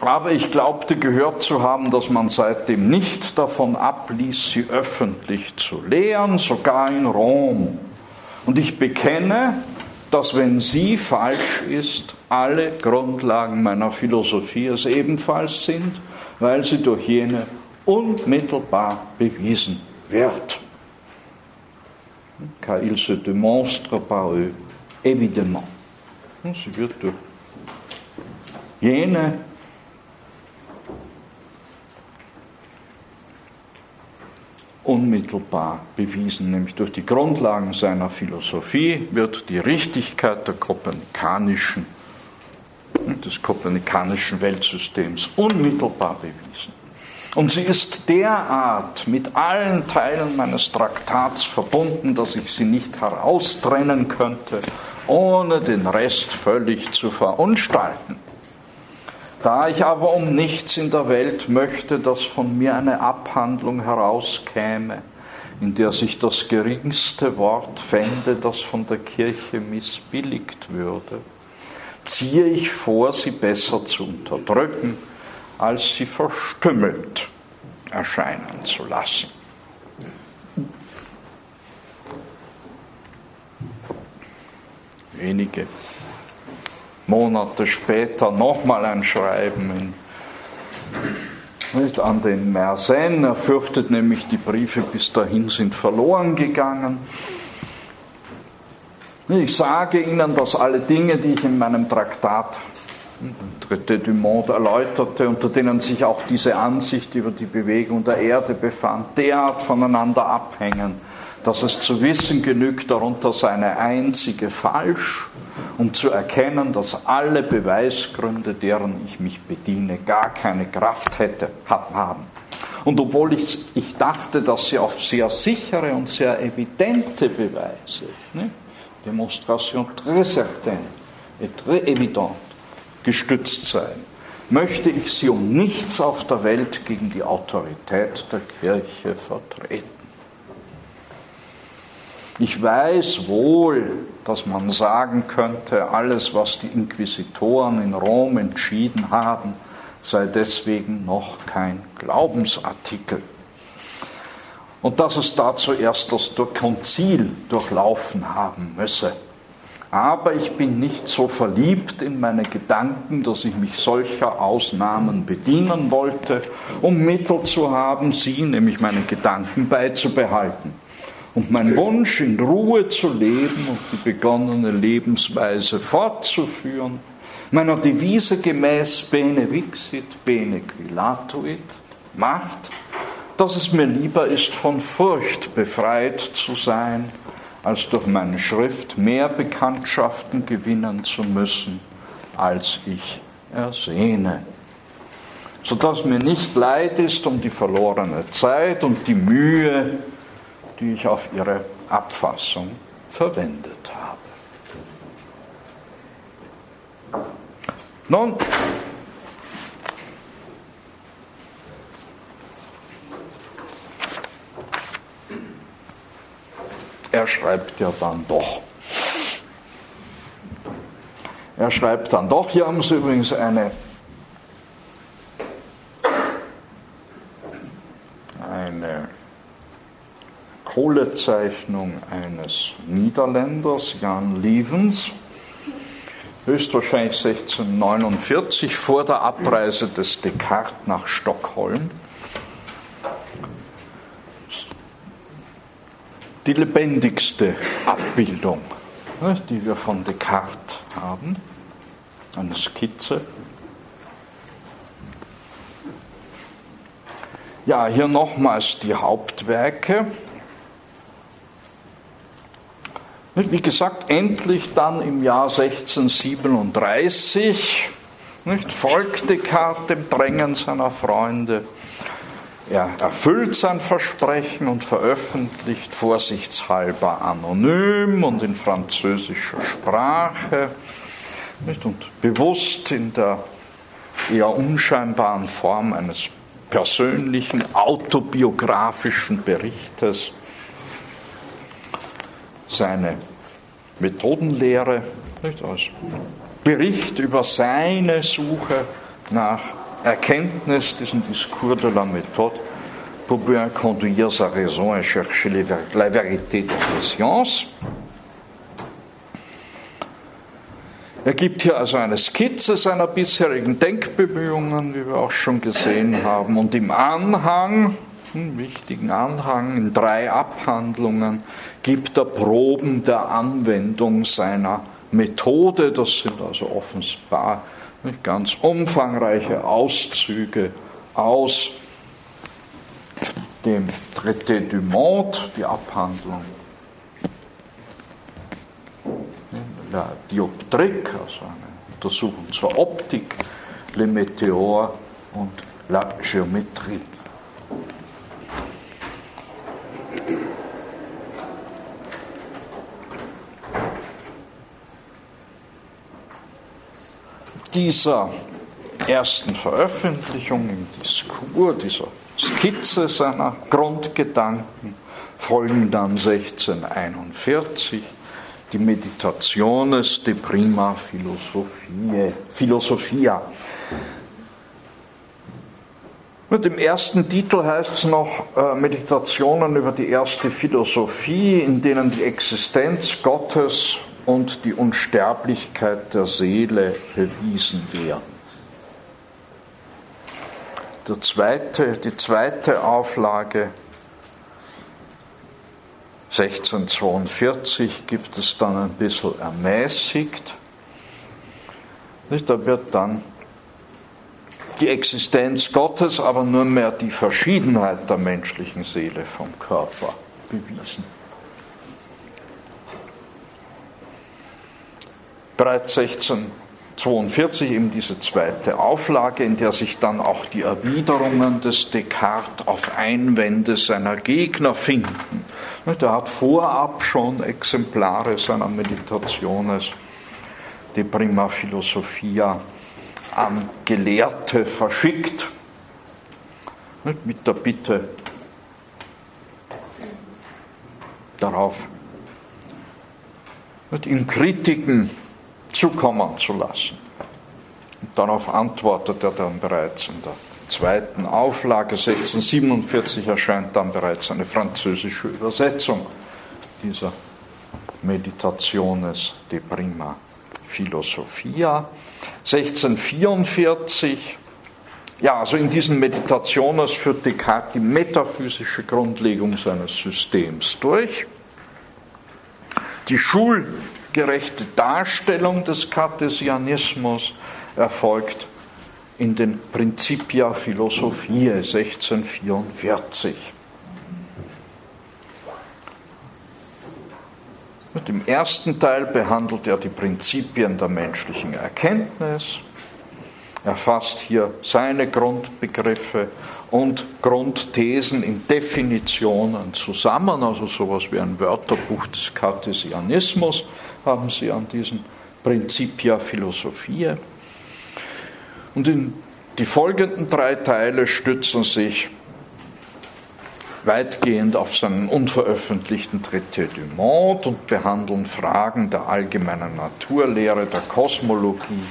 Speaker 1: aber ich glaubte gehört zu haben, dass man seitdem nicht davon abließ, sie öffentlich zu lehren, sogar in Rom. Und ich bekenne, dass wenn sie falsch ist, alle Grundlagen meiner Philosophie es ebenfalls sind, weil sie durch jene unmittelbar bewiesen wird. Car il se démonstre par eux, évidemment. Sie wird durch jene unmittelbar bewiesen, nämlich durch die Grundlagen seiner Philosophie wird die Richtigkeit der kopernikanischen, des kopernikanischen Weltsystems unmittelbar bewiesen. Und sie ist derart mit allen Teilen meines Traktats verbunden, dass ich sie nicht heraustrennen könnte, ohne den Rest völlig zu verunstalten. Da ich aber um nichts in der Welt möchte, dass von mir eine Abhandlung herauskäme, in der sich das geringste Wort fände, das von der Kirche missbilligt würde, ziehe ich vor, sie besser zu unterdrücken, als sie verstümmelt erscheinen zu lassen. Wenige Monate später nochmal ein Schreiben in nicht, an den Mersenne. Er fürchtet nämlich, die Briefe bis dahin sind verloren gegangen. Ich sage Ihnen, dass alle Dinge, die ich in meinem Traktat Traité du Monde erläuterte, unter denen sich auch diese Ansicht über die Bewegung der Erde befand, derart voneinander abhängen, dass es zu wissen genügt, darunter sei eine einzige falsch, um zu erkennen, dass alle Beweisgründe, deren ich mich bediene, gar keine Kraft hätte, haben. Und obwohl ich, ich dachte, dass sie auf sehr sichere und sehr evidente Beweise, ne, Demonstration très certaine et très évidente, gestützt seien, möchte ich sie um nichts auf der Welt gegen die Autorität der Kirche vertreten. Ich weiß wohl, dass man sagen könnte, alles, was die Inquisitoren in Rom entschieden haben, sei deswegen noch kein Glaubensartikel. Und dass es dazu erst das Konzil durchlaufen haben müsse. Aber ich bin nicht so verliebt in meine Gedanken, dass ich mich solcher Ausnahmen bedienen wollte, um Mittel zu haben, sie, nämlich meine Gedanken, beizubehalten und mein Wunsch, in Ruhe zu leben und die begonnene Lebensweise fortzuführen, meiner Devise gemäß Bene vixit, bene quilatuit, macht, dass es mir lieber ist, von Furcht befreit zu sein, als durch meine Schrift mehr Bekanntschaften gewinnen zu müssen, als ich ersehne. Sodass mir nicht leid ist um die verlorene Zeit und die Mühe, die ich auf ihre Abfassung verwendet habe. Nun, er schreibt ja dann doch. Er schreibt dann doch, hier haben Sie übrigens eine Kohlezeichnung eines Niederländers, Jan Lievens, höchstwahrscheinlich 1649 vor der Abreise des Descartes nach Stockholm. Die lebendigste Abbildung, ne, die wir von Descartes haben, eine Skizze. Ja, hier nochmals die Hauptwerke. Wie gesagt, endlich dann im Jahr 1637 nicht, folgt Descartes dem Drängen seiner Freunde. Er erfüllt sein Versprechen und veröffentlicht vorsichtshalber anonym und in französischer Sprache nicht, und bewusst in der eher unscheinbaren Form eines persönlichen autobiografischen Berichtes seine Methodenlehre nicht, als Bericht über seine Suche nach Erkenntnis, diesen Discours de la méthode, pour bien conduire sa raison et chercher la vérité de la science. Er gibt hier also eine Skizze seiner bisherigen Denkbemühungen, wie wir auch schon gesehen haben, und im Anhang ersten wichtigen Anhang in drei Abhandlungen gibt er Proben der Anwendung seiner Methode. Das sind also offenbar ganz umfangreiche Auszüge aus dem Traité du Monde, die Abhandlung La Dioptrique, also eine Untersuchung zur Optik, Le Météor und La Géométrie. Dieser ersten Veröffentlichung im Diskurs, dieser Skizze seiner Grundgedanken, folgen dann 1641 die Meditationes de prima Philosophie, Philosophia. Mit dem ersten Titel heißt es noch äh, Meditationen über die erste Philosophie, in denen die Existenz Gottes und die Unsterblichkeit der Seele bewiesen werden. Der zweite, die zweite Auflage 1642 gibt es dann ein bisschen ermäßigt. Da wird dann die Existenz Gottes, aber nur mehr die Verschiedenheit der menschlichen Seele vom Körper bewiesen. Bereits 1642 eben diese zweite Auflage, in der sich dann auch die Erwiderungen des Descartes auf Einwände seiner Gegner finden. Er hat vorab schon Exemplare seiner Meditationes De Prima Philosophia an Gelehrte verschickt, mit der Bitte darauf, ihm Kritiken zukommen zu lassen. Und darauf antwortet er dann bereits in der zweiten Auflage 1647 erscheint dann bereits eine französische Übersetzung dieser Meditationes de Prima Philosophia. 1644, ja, also in diesen Meditationen führt Descartes die metaphysische Grundlegung seines Systems durch. Die schulgerechte Darstellung des Cartesianismus erfolgt in den Principia Philosophiae 1644. Und Im ersten Teil behandelt er die Prinzipien der menschlichen Erkenntnis. Er fasst hier seine Grundbegriffe und Grundthesen in Definitionen zusammen, also sowas wie ein Wörterbuch des Cartesianismus haben Sie an diesen Principia Philosophiae. Und in die folgenden drei Teile stützen sich weitgehend auf seinen unveröffentlichten Traité du Monde und behandeln Fragen der allgemeinen Naturlehre, der Kosmologie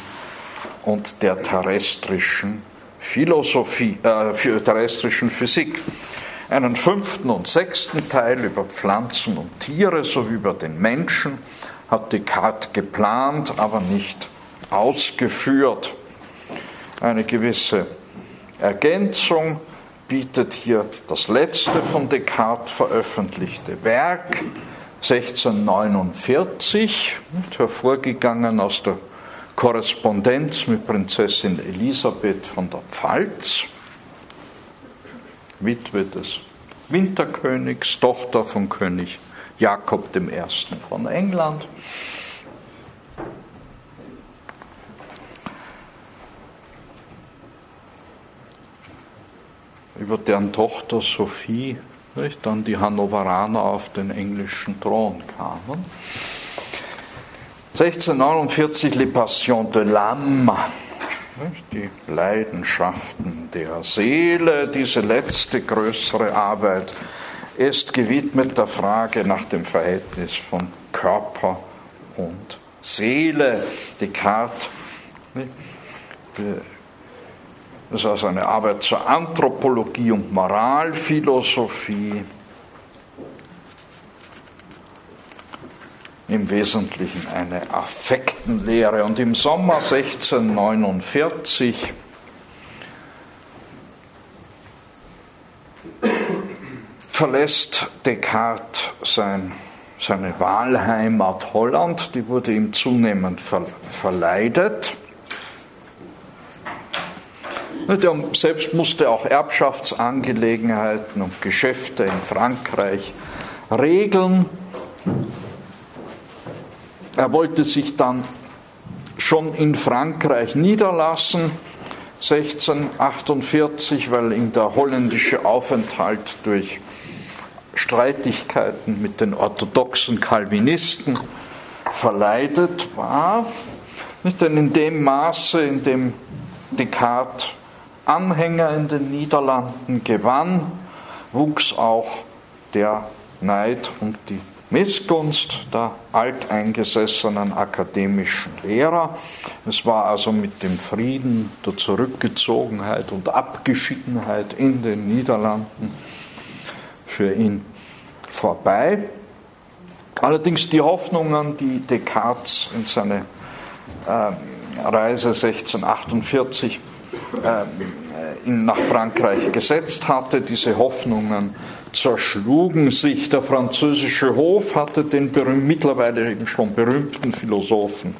Speaker 1: und der terrestrischen Philosophie, äh, terrestrischen Physik. Einen fünften und sechsten Teil über Pflanzen und Tiere sowie über den Menschen hat Descartes geplant, aber nicht ausgeführt. Eine gewisse Ergänzung bietet hier das letzte von Descartes veröffentlichte Werk 1649, hervorgegangen aus der Korrespondenz mit Prinzessin Elisabeth von der Pfalz, Witwe des Winterkönigs, Tochter von König Jakob I. von England. über deren Tochter Sophie nicht, dann die Hannoveraner auf den englischen Thron kamen. 1649 Les Passions de l'âme, die Leidenschaften der Seele, diese letzte größere Arbeit ist gewidmet der Frage nach dem Verhältnis von Körper und Seele. Descartes das ist also eine Arbeit zur Anthropologie und Moralphilosophie. Im Wesentlichen eine Affektenlehre. Und im Sommer 1649 verlässt Descartes sein, seine Wahlheimat Holland, die wurde ihm zunehmend verleidet. Der selbst musste auch Erbschaftsangelegenheiten und Geschäfte in Frankreich regeln. Er wollte sich dann schon in Frankreich niederlassen, 1648, weil ihm der holländische Aufenthalt durch Streitigkeiten mit den orthodoxen Calvinisten verleidet war. Nicht denn in dem Maße, in dem Descartes Anhänger in den Niederlanden gewann, wuchs auch der Neid und die Missgunst der alteingesessenen akademischen Lehrer. Es war also mit dem Frieden, der Zurückgezogenheit und Abgeschiedenheit in den Niederlanden für ihn vorbei. Allerdings die Hoffnungen, die Descartes in seine äh, Reise 1648 äh, nach Frankreich gesetzt hatte, diese Hoffnungen zerschlugen sich. Der französische Hof hatte den mittlerweile eben schon berühmten Philosophen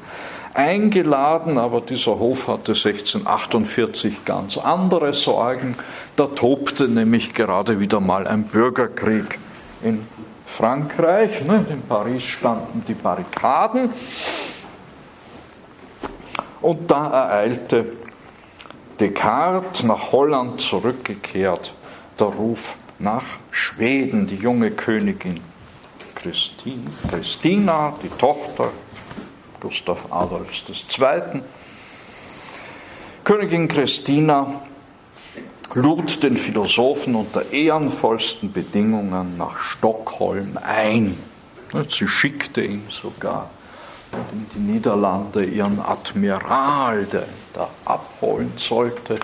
Speaker 1: eingeladen, aber dieser Hof hatte 1648 ganz andere Sorgen. Da tobte nämlich gerade wieder mal ein Bürgerkrieg in Frankreich. Ne? In Paris standen die Barrikaden. Und da ereilte Descartes nach Holland zurückgekehrt der Ruf nach Schweden, die junge Königin Christina, die Tochter Gustav Adolfs II. Königin Christina lud den Philosophen unter ehrenvollsten Bedingungen nach Stockholm ein. Sie schickte ihm sogar in die Niederlande ihren Admiral, der ihn da abholen sollte.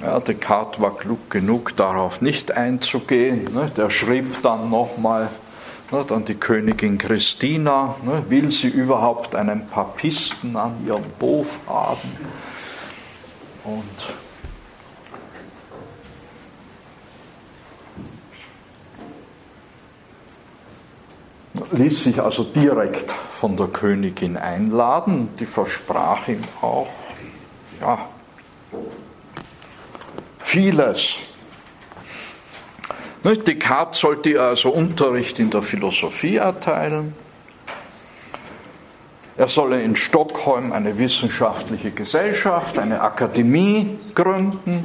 Speaker 1: Ja, Descartes war klug genug, darauf nicht einzugehen. Der schrieb dann nochmal dann die Königin Christina, will sie überhaupt einen Papisten an ihrem Hof haben? Und ließ sich also direkt von der Königin einladen. Die versprach ihm auch ja, vieles. Descartes sollte also Unterricht in der Philosophie erteilen. Er solle in Stockholm eine wissenschaftliche Gesellschaft, eine Akademie gründen.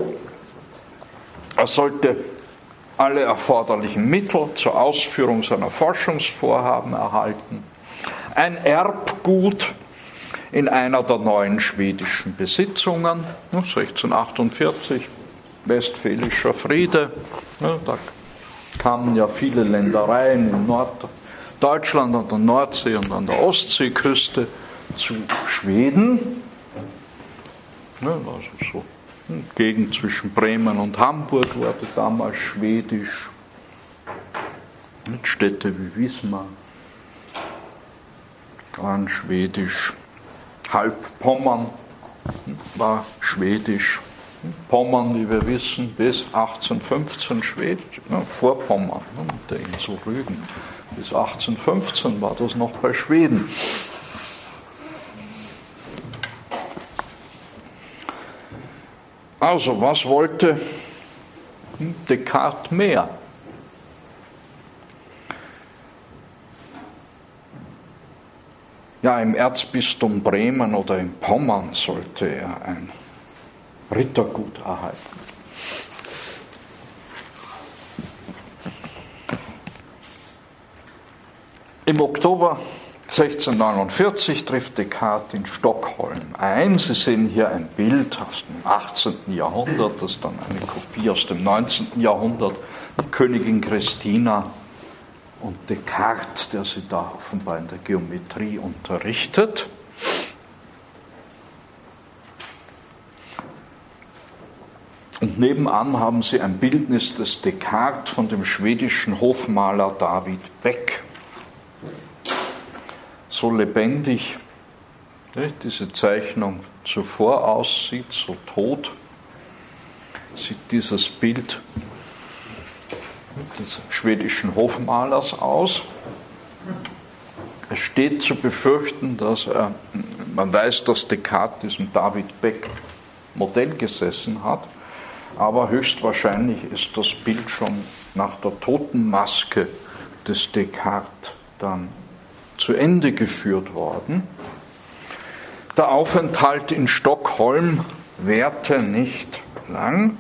Speaker 1: Er sollte alle erforderlichen Mittel zur Ausführung seiner Forschungsvorhaben erhalten. Ein Erbgut in einer der neuen schwedischen Besitzungen, 1648, Westfälischer Friede, da kamen ja viele Ländereien in Norddeutschland, an der Nordsee und an der Ostseeküste zu Schweden. Also so Gegend zwischen Bremen und Hamburg wurde damals schwedisch. Städte wie Wismar waren schwedisch. Halb Pommern war schwedisch. Pommern, wie wir wissen, bis 1815 schwedisch, ne, vor Pommern, ne, der Insel Rügen. Bis 1815 war das noch bei Schweden. Also, was wollte Descartes mehr? Ja, im Erzbistum Bremen oder in Pommern sollte er ein Rittergut erhalten. Im Oktober 1649 trifft Descartes in Stockholm ein. Sie sehen hier ein Bild aus dem 18. Jahrhundert, das ist dann eine Kopie aus dem 19. Jahrhundert. Königin Christina und Descartes, der sie da offenbar in der Geometrie unterrichtet. Und nebenan haben sie ein Bildnis des Descartes von dem schwedischen Hofmaler David Beck so lebendig ne, diese Zeichnung zuvor aussieht, so tot, sieht dieses Bild des schwedischen Hofmalers aus. Es steht zu befürchten, dass er, man weiß, dass Descartes diesem David Beck Modell gesessen hat, aber höchstwahrscheinlich ist das Bild schon nach der Totenmaske des Descartes dann zu Ende geführt worden. Der Aufenthalt in Stockholm währte nicht lang.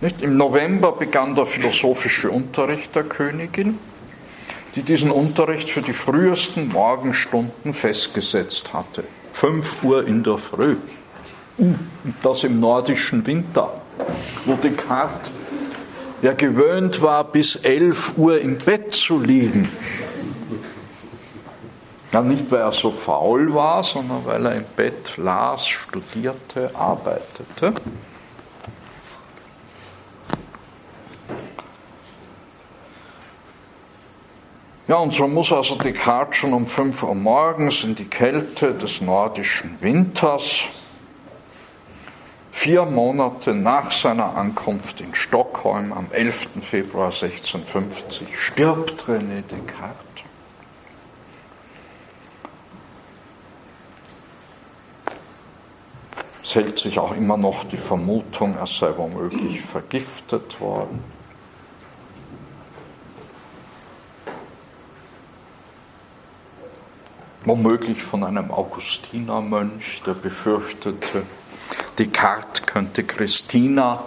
Speaker 1: Nicht? Im November begann der philosophische Unterricht der Königin, die diesen Unterricht für die frühesten Morgenstunden festgesetzt hatte. 5 Uhr in der Früh. Das im nordischen Winter, wo Descartes ja gewöhnt war, bis 11 Uhr im Bett zu liegen. Ja, nicht weil er so faul war, sondern weil er im Bett las, studierte, arbeitete. Ja, und so muss also Descartes schon um 5 Uhr morgens in die Kälte des nordischen Winters, vier Monate nach seiner Ankunft in Stockholm am 11. Februar 1650, stirbt René Descartes. Es hält sich auch immer noch die Vermutung, er sei womöglich vergiftet worden. womöglich von einem Augustinermönch, der befürchtete, Descartes könnte Christina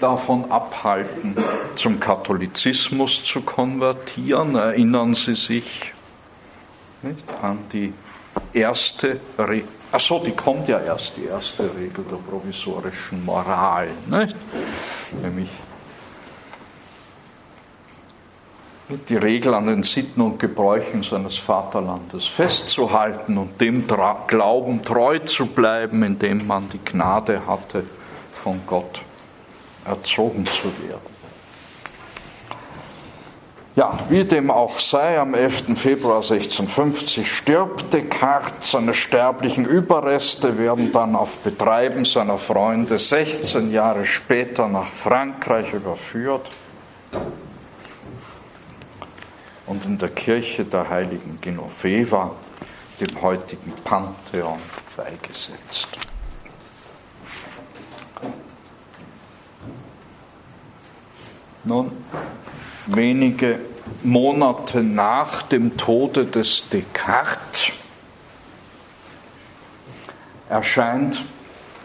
Speaker 1: davon abhalten, zum Katholizismus zu konvertieren. Erinnern Sie sich nicht, an die erste Regel. Achso, die kommt ja erst, die erste Regel der provisorischen Moral. Nicht? Nämlich die Regel an den Sitten und Gebräuchen seines Vaterlandes festzuhalten und dem Glauben treu zu bleiben, in dem man die Gnade hatte, von Gott erzogen zu werden. Ja, wie dem auch sei, am 11. Februar 1650 stirbt Descartes. Seine sterblichen Überreste werden dann auf Betreiben seiner Freunde 16 Jahre später nach Frankreich überführt und in der Kirche der heiligen Genoveva, dem heutigen Pantheon, beigesetzt. Nun, wenige Monate nach dem Tode des Descartes erscheint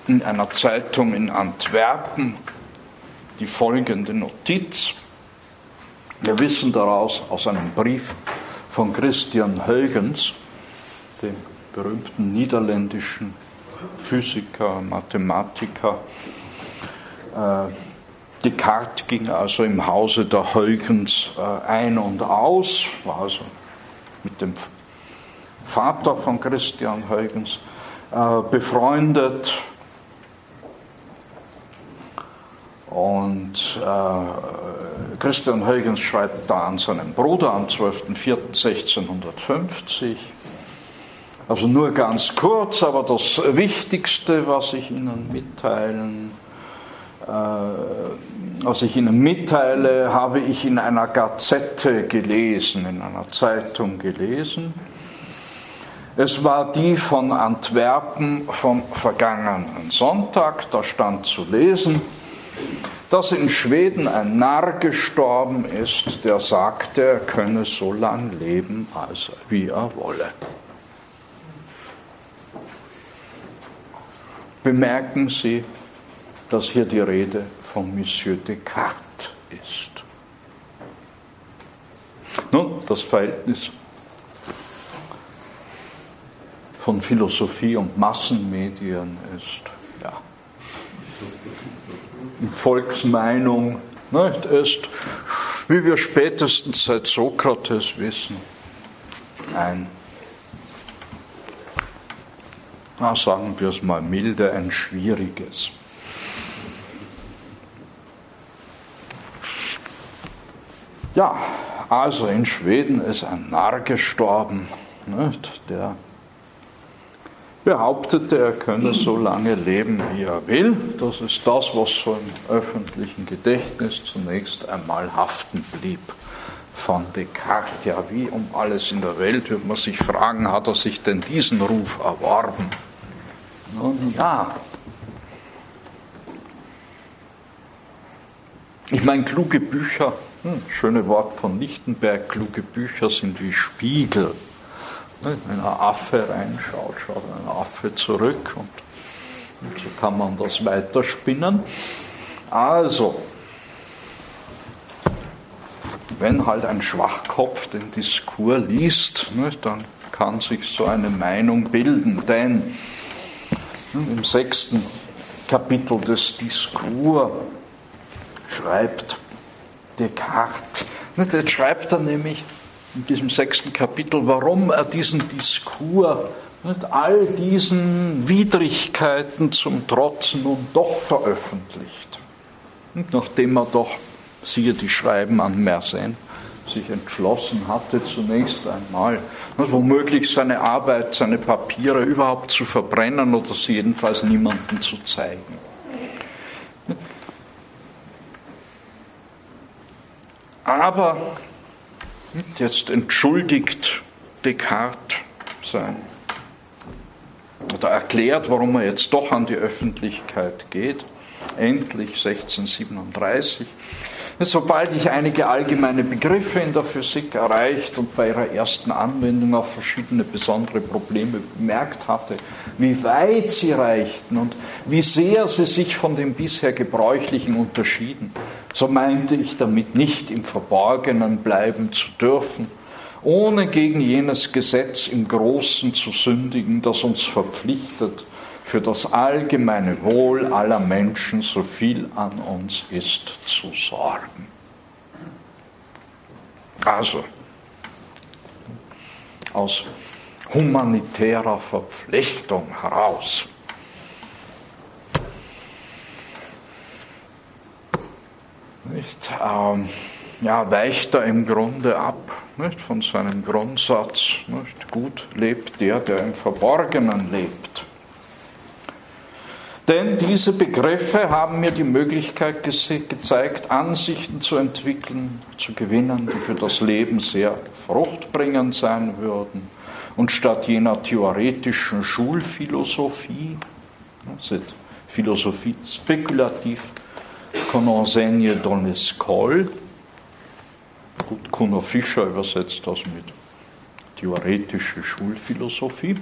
Speaker 1: in einer Zeitung in Antwerpen die folgende Notiz. Wir wissen daraus aus einem Brief von Christian Huygens, dem berühmten niederländischen Physiker, Mathematiker. Äh, Descartes ging also im Hause der Huygens äh, ein und aus, war also mit dem Vater von Christian Huygens äh, befreundet, Und äh, Christian Huygens schreibt da an seinen Bruder am 12.04.1650. Also nur ganz kurz, aber das Wichtigste, was ich Ihnen mitteilen, äh, was ich Ihnen mitteile, habe ich in einer Gazette gelesen, in einer Zeitung gelesen. Es war die von Antwerpen vom vergangenen Sonntag, da stand zu lesen, dass in Schweden ein Narr gestorben ist, der sagte, er könne so lang leben, als wie er wolle. Bemerken Sie, dass hier die Rede von Monsieur Descartes ist. Nun, das Verhältnis von Philosophie und Massenmedien ist Volksmeinung nicht, ist, wie wir spätestens seit Sokrates wissen, ein, na, sagen wir es mal milde, ein schwieriges. Ja, also in Schweden ist ein Narr gestorben, nicht, der behauptete, er könne so lange leben, wie er will. Das ist das, was so im öffentlichen Gedächtnis zunächst einmal haften blieb von Descartes. Ja, wie um alles in der Welt wird man sich fragen, hat er sich denn diesen Ruf erworben? Nun ja. Ich meine, kluge Bücher, hm, schöne Wort von Lichtenberg, kluge Bücher sind wie Spiegel. Wenn ein Affe reinschaut, schaut ein Affe zurück und, und so kann man das weiterspinnen. Also, wenn halt ein Schwachkopf den Diskurs liest, ne, dann kann sich so eine Meinung bilden, denn im sechsten Kapitel des Diskurs schreibt Descartes, ne, jetzt schreibt er nämlich, in diesem sechsten Kapitel, warum er diesen Diskurs mit all diesen Widrigkeiten zum Trotz nun doch veröffentlicht. Und nachdem er doch, siehe die Schreiben an Mersenne, sich entschlossen hatte, zunächst einmal womöglich seine Arbeit, seine Papiere überhaupt zu verbrennen oder sie jedenfalls niemandem zu zeigen. Aber jetzt entschuldigt Descartes sein oder erklärt, warum er jetzt doch an die Öffentlichkeit geht. Endlich 1637 Sobald ich einige allgemeine Begriffe in der Physik erreicht und bei ihrer ersten Anwendung auf verschiedene besondere Probleme bemerkt hatte, wie weit sie reichten und wie sehr sie sich von dem bisher gebräuchlichen unterschieden, so meinte ich damit nicht im Verborgenen bleiben zu dürfen, ohne gegen jenes Gesetz im Großen zu sündigen, das uns verpflichtet, für das allgemeine Wohl aller Menschen, so viel an uns ist, zu sorgen. Also, aus humanitärer Verpflichtung heraus. Nicht, ähm, ja, weicht er im Grunde ab nicht, von seinem Grundsatz. Nicht, gut lebt der, der im Verborgenen lebt. Denn diese Begriffe haben mir die Möglichkeit gezeigt, Ansichten zu entwickeln, zu gewinnen, die für das Leben sehr fruchtbringend sein würden. Und statt jener theoretischen Schulphilosophie, cette philosophie spéculative qu'on enseigne dans l'école, gut, Kuno Fischer übersetzt das mit theoretische Schulphilosophie,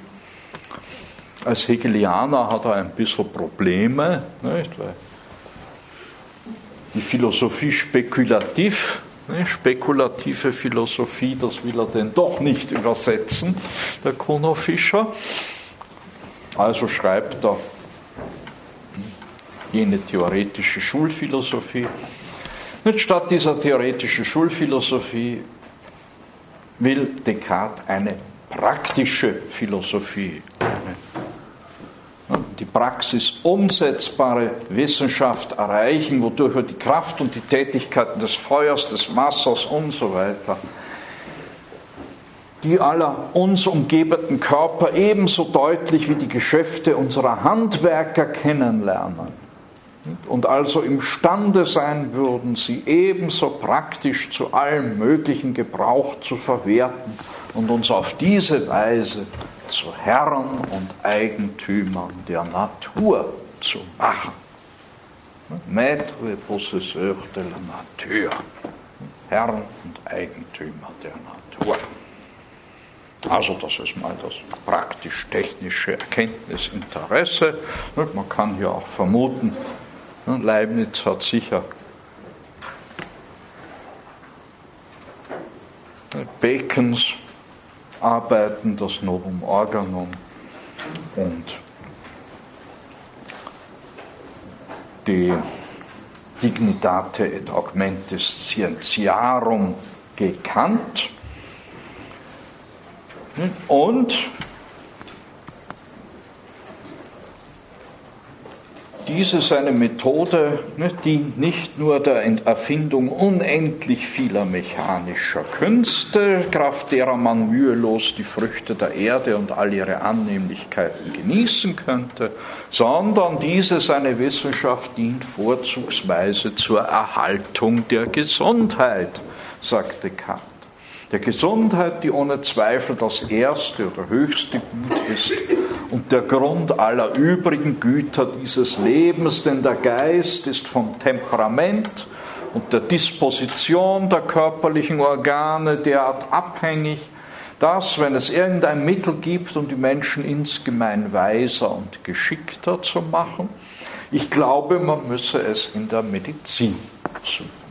Speaker 1: als Hegelianer hat er ein bisschen Probleme, nicht? weil die Philosophie spekulativ, nicht? spekulative Philosophie, das will er denn doch nicht übersetzen, der Kuno Fischer. Also schreibt er jene theoretische Schulphilosophie. Nicht statt dieser theoretischen Schulphilosophie will Descartes eine praktische Philosophie, die Praxis umsetzbare Wissenschaft erreichen, wodurch wir die Kraft und die Tätigkeiten des Feuers, des Wassers und so weiter, die aller uns umgebenden Körper ebenso deutlich wie die Geschäfte unserer Handwerker kennenlernen und also imstande sein würden, sie ebenso praktisch zu allem möglichen Gebrauch zu verwerten und uns auf diese Weise zu Herren und Eigentümern der Natur zu machen. Maître et possesseur de la nature. Herren und Eigentümer der Natur. Also das ist mal das praktisch-technische Erkenntnisinteresse. Man kann hier auch vermuten, Leibniz hat sicher Bacons Arbeiten, das Novum Organum und die Dignitate et Augmentis Scientiarum gekannt. Und Diese ist eine Methode, ne, die nicht nur der Erfindung unendlich vieler mechanischer Künste, kraft derer man mühelos die Früchte der Erde und all ihre Annehmlichkeiten genießen könnte, sondern diese seine Wissenschaft dient vorzugsweise zur Erhaltung der Gesundheit, sagte Kant. Der Gesundheit, die ohne Zweifel das erste oder höchste Gut ist und der Grund aller übrigen Güter dieses Lebens, denn der Geist ist vom Temperament und der Disposition der körperlichen Organe derart abhängig, dass, wenn es irgendein Mittel gibt, um die Menschen insgemein weiser und geschickter zu machen, ich glaube, man müsse es in der Medizin suchen.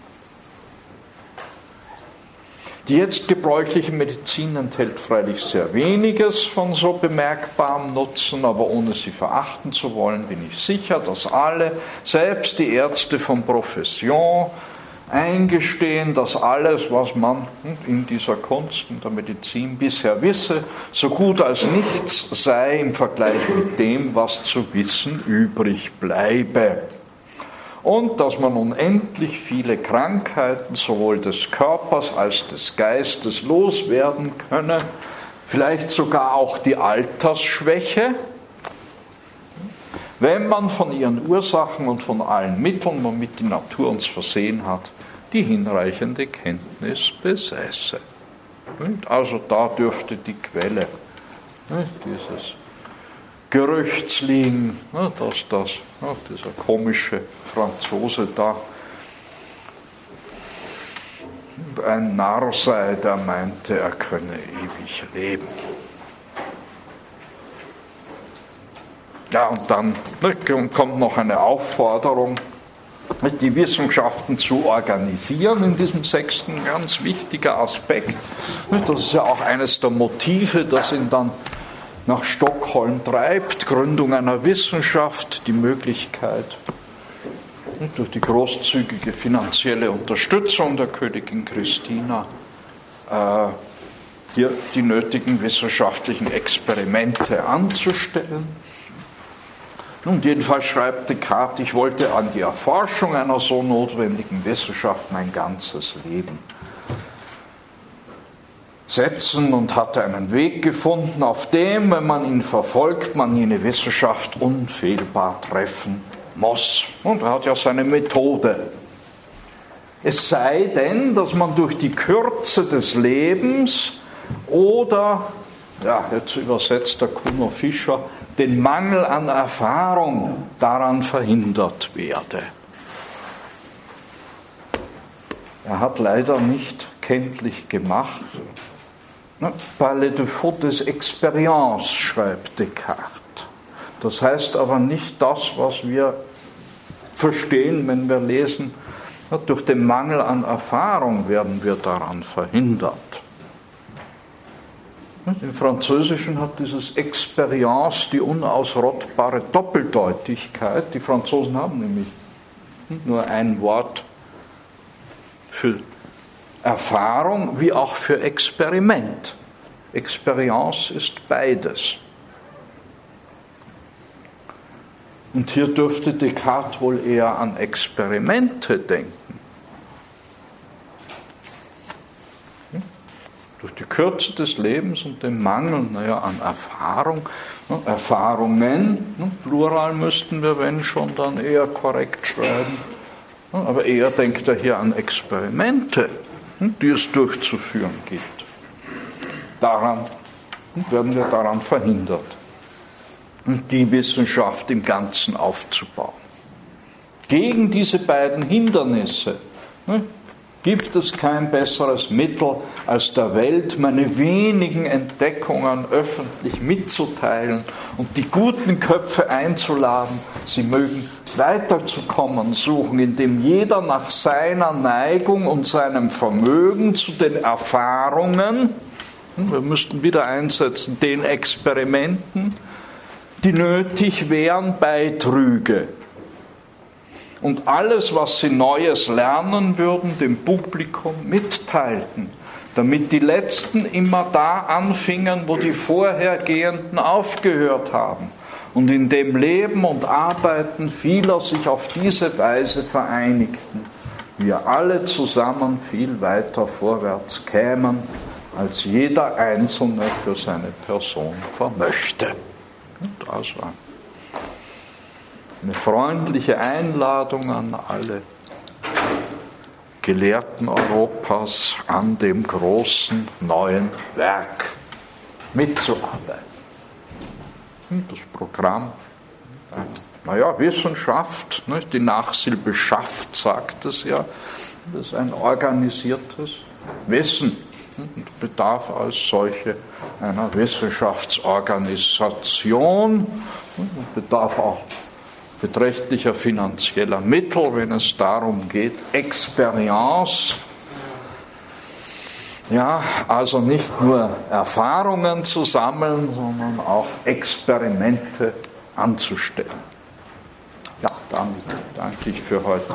Speaker 1: Die jetzt gebräuchliche Medizin enthält freilich sehr weniges von so bemerkbarem Nutzen, aber ohne sie verachten zu wollen, bin ich sicher, dass alle, selbst die Ärzte von Profession, eingestehen, dass alles, was man in dieser Kunst, in der Medizin bisher wisse, so gut als nichts sei im Vergleich mit dem, was zu wissen übrig bleibe. Und dass man unendlich viele Krankheiten sowohl des Körpers als des Geistes loswerden könne, vielleicht sogar auch die Altersschwäche, wenn man von ihren Ursachen und von allen Mitteln, womit die Natur uns versehen hat, die hinreichende Kenntnis besäße. Also da dürfte die Quelle dieses Gerüchts liegen, dass das, dieser komische Franzose da ein Narr sei, der meinte, er könne ewig leben. Ja, und dann kommt noch eine Aufforderung, die Wissenschaften zu organisieren in diesem sechsten ganz wichtiger Aspekt. Das ist ja auch eines der Motive, das ihn dann nach Stockholm treibt, Gründung einer Wissenschaft, die Möglichkeit, durch die großzügige finanzielle Unterstützung der Königin Christina äh, hier die nötigen wissenschaftlichen Experimente anzustellen. Und jedenfalls schreibt Descartes, ich wollte an die Erforschung einer so notwendigen Wissenschaft mein ganzes Leben setzen und hatte einen Weg gefunden, auf dem, wenn man ihn verfolgt, man jene Wissenschaft unfehlbar treffen muss. Und er hat ja seine Methode. Es sei denn, dass man durch die Kürze des Lebens oder, ja, jetzt übersetzt der Kuno Fischer, den Mangel an Erfahrung daran verhindert werde. Er hat leider nicht kenntlich gemacht, par le défaut des expériences, schreibt Descartes. Das heißt aber nicht das, was wir verstehen, wenn wir lesen, durch den Mangel an Erfahrung werden wir daran verhindert. Im Französischen hat dieses Experience die unausrottbare Doppeldeutigkeit. Die Franzosen haben nämlich nur ein Wort für Erfahrung wie auch für Experiment. Experience ist beides. Und hier dürfte Descartes wohl eher an Experimente denken. Hm? Durch die Kürze des Lebens und den Mangel naja, an Erfahrung, ne, Erfahrungen, ne, Plural müssten wir, wenn schon, dann eher korrekt schreiben. Ne, aber eher denkt er hier an Experimente, die es durchzuführen gibt. Daran werden wir daran verhindert die Wissenschaft im Ganzen aufzubauen. Gegen diese beiden Hindernisse ne, gibt es kein besseres Mittel, als der Welt meine wenigen Entdeckungen öffentlich mitzuteilen und die guten Köpfe einzuladen, sie mögen weiterzukommen suchen, indem jeder nach seiner Neigung und seinem Vermögen zu den Erfahrungen, hm, wir müssten wieder einsetzen, den Experimenten, die nötig wären, beitrüge. Und alles, was sie Neues lernen würden, dem Publikum mitteilten, damit die Letzten immer da anfingen, wo die Vorhergehenden aufgehört haben. Und in dem Leben und Arbeiten vieler sich auf diese Weise vereinigten, wir alle zusammen viel weiter vorwärts kämen, als jeder Einzelne für seine Person vermöchte. Und also eine freundliche Einladung an alle Gelehrten Europas an dem großen neuen Werk mitzuarbeiten. Das Programm, naja, Wissenschaft, die Nachsilbe schafft, sagt es ja, das ist ein organisiertes Wissen und bedarf als solche einer Wissenschaftsorganisation und bedarf auch beträchtlicher finanzieller Mittel, wenn es darum geht, Experience, ja, also nicht nur Erfahrungen zu sammeln, sondern auch Experimente anzustellen. Ja, damit danke ich für heute.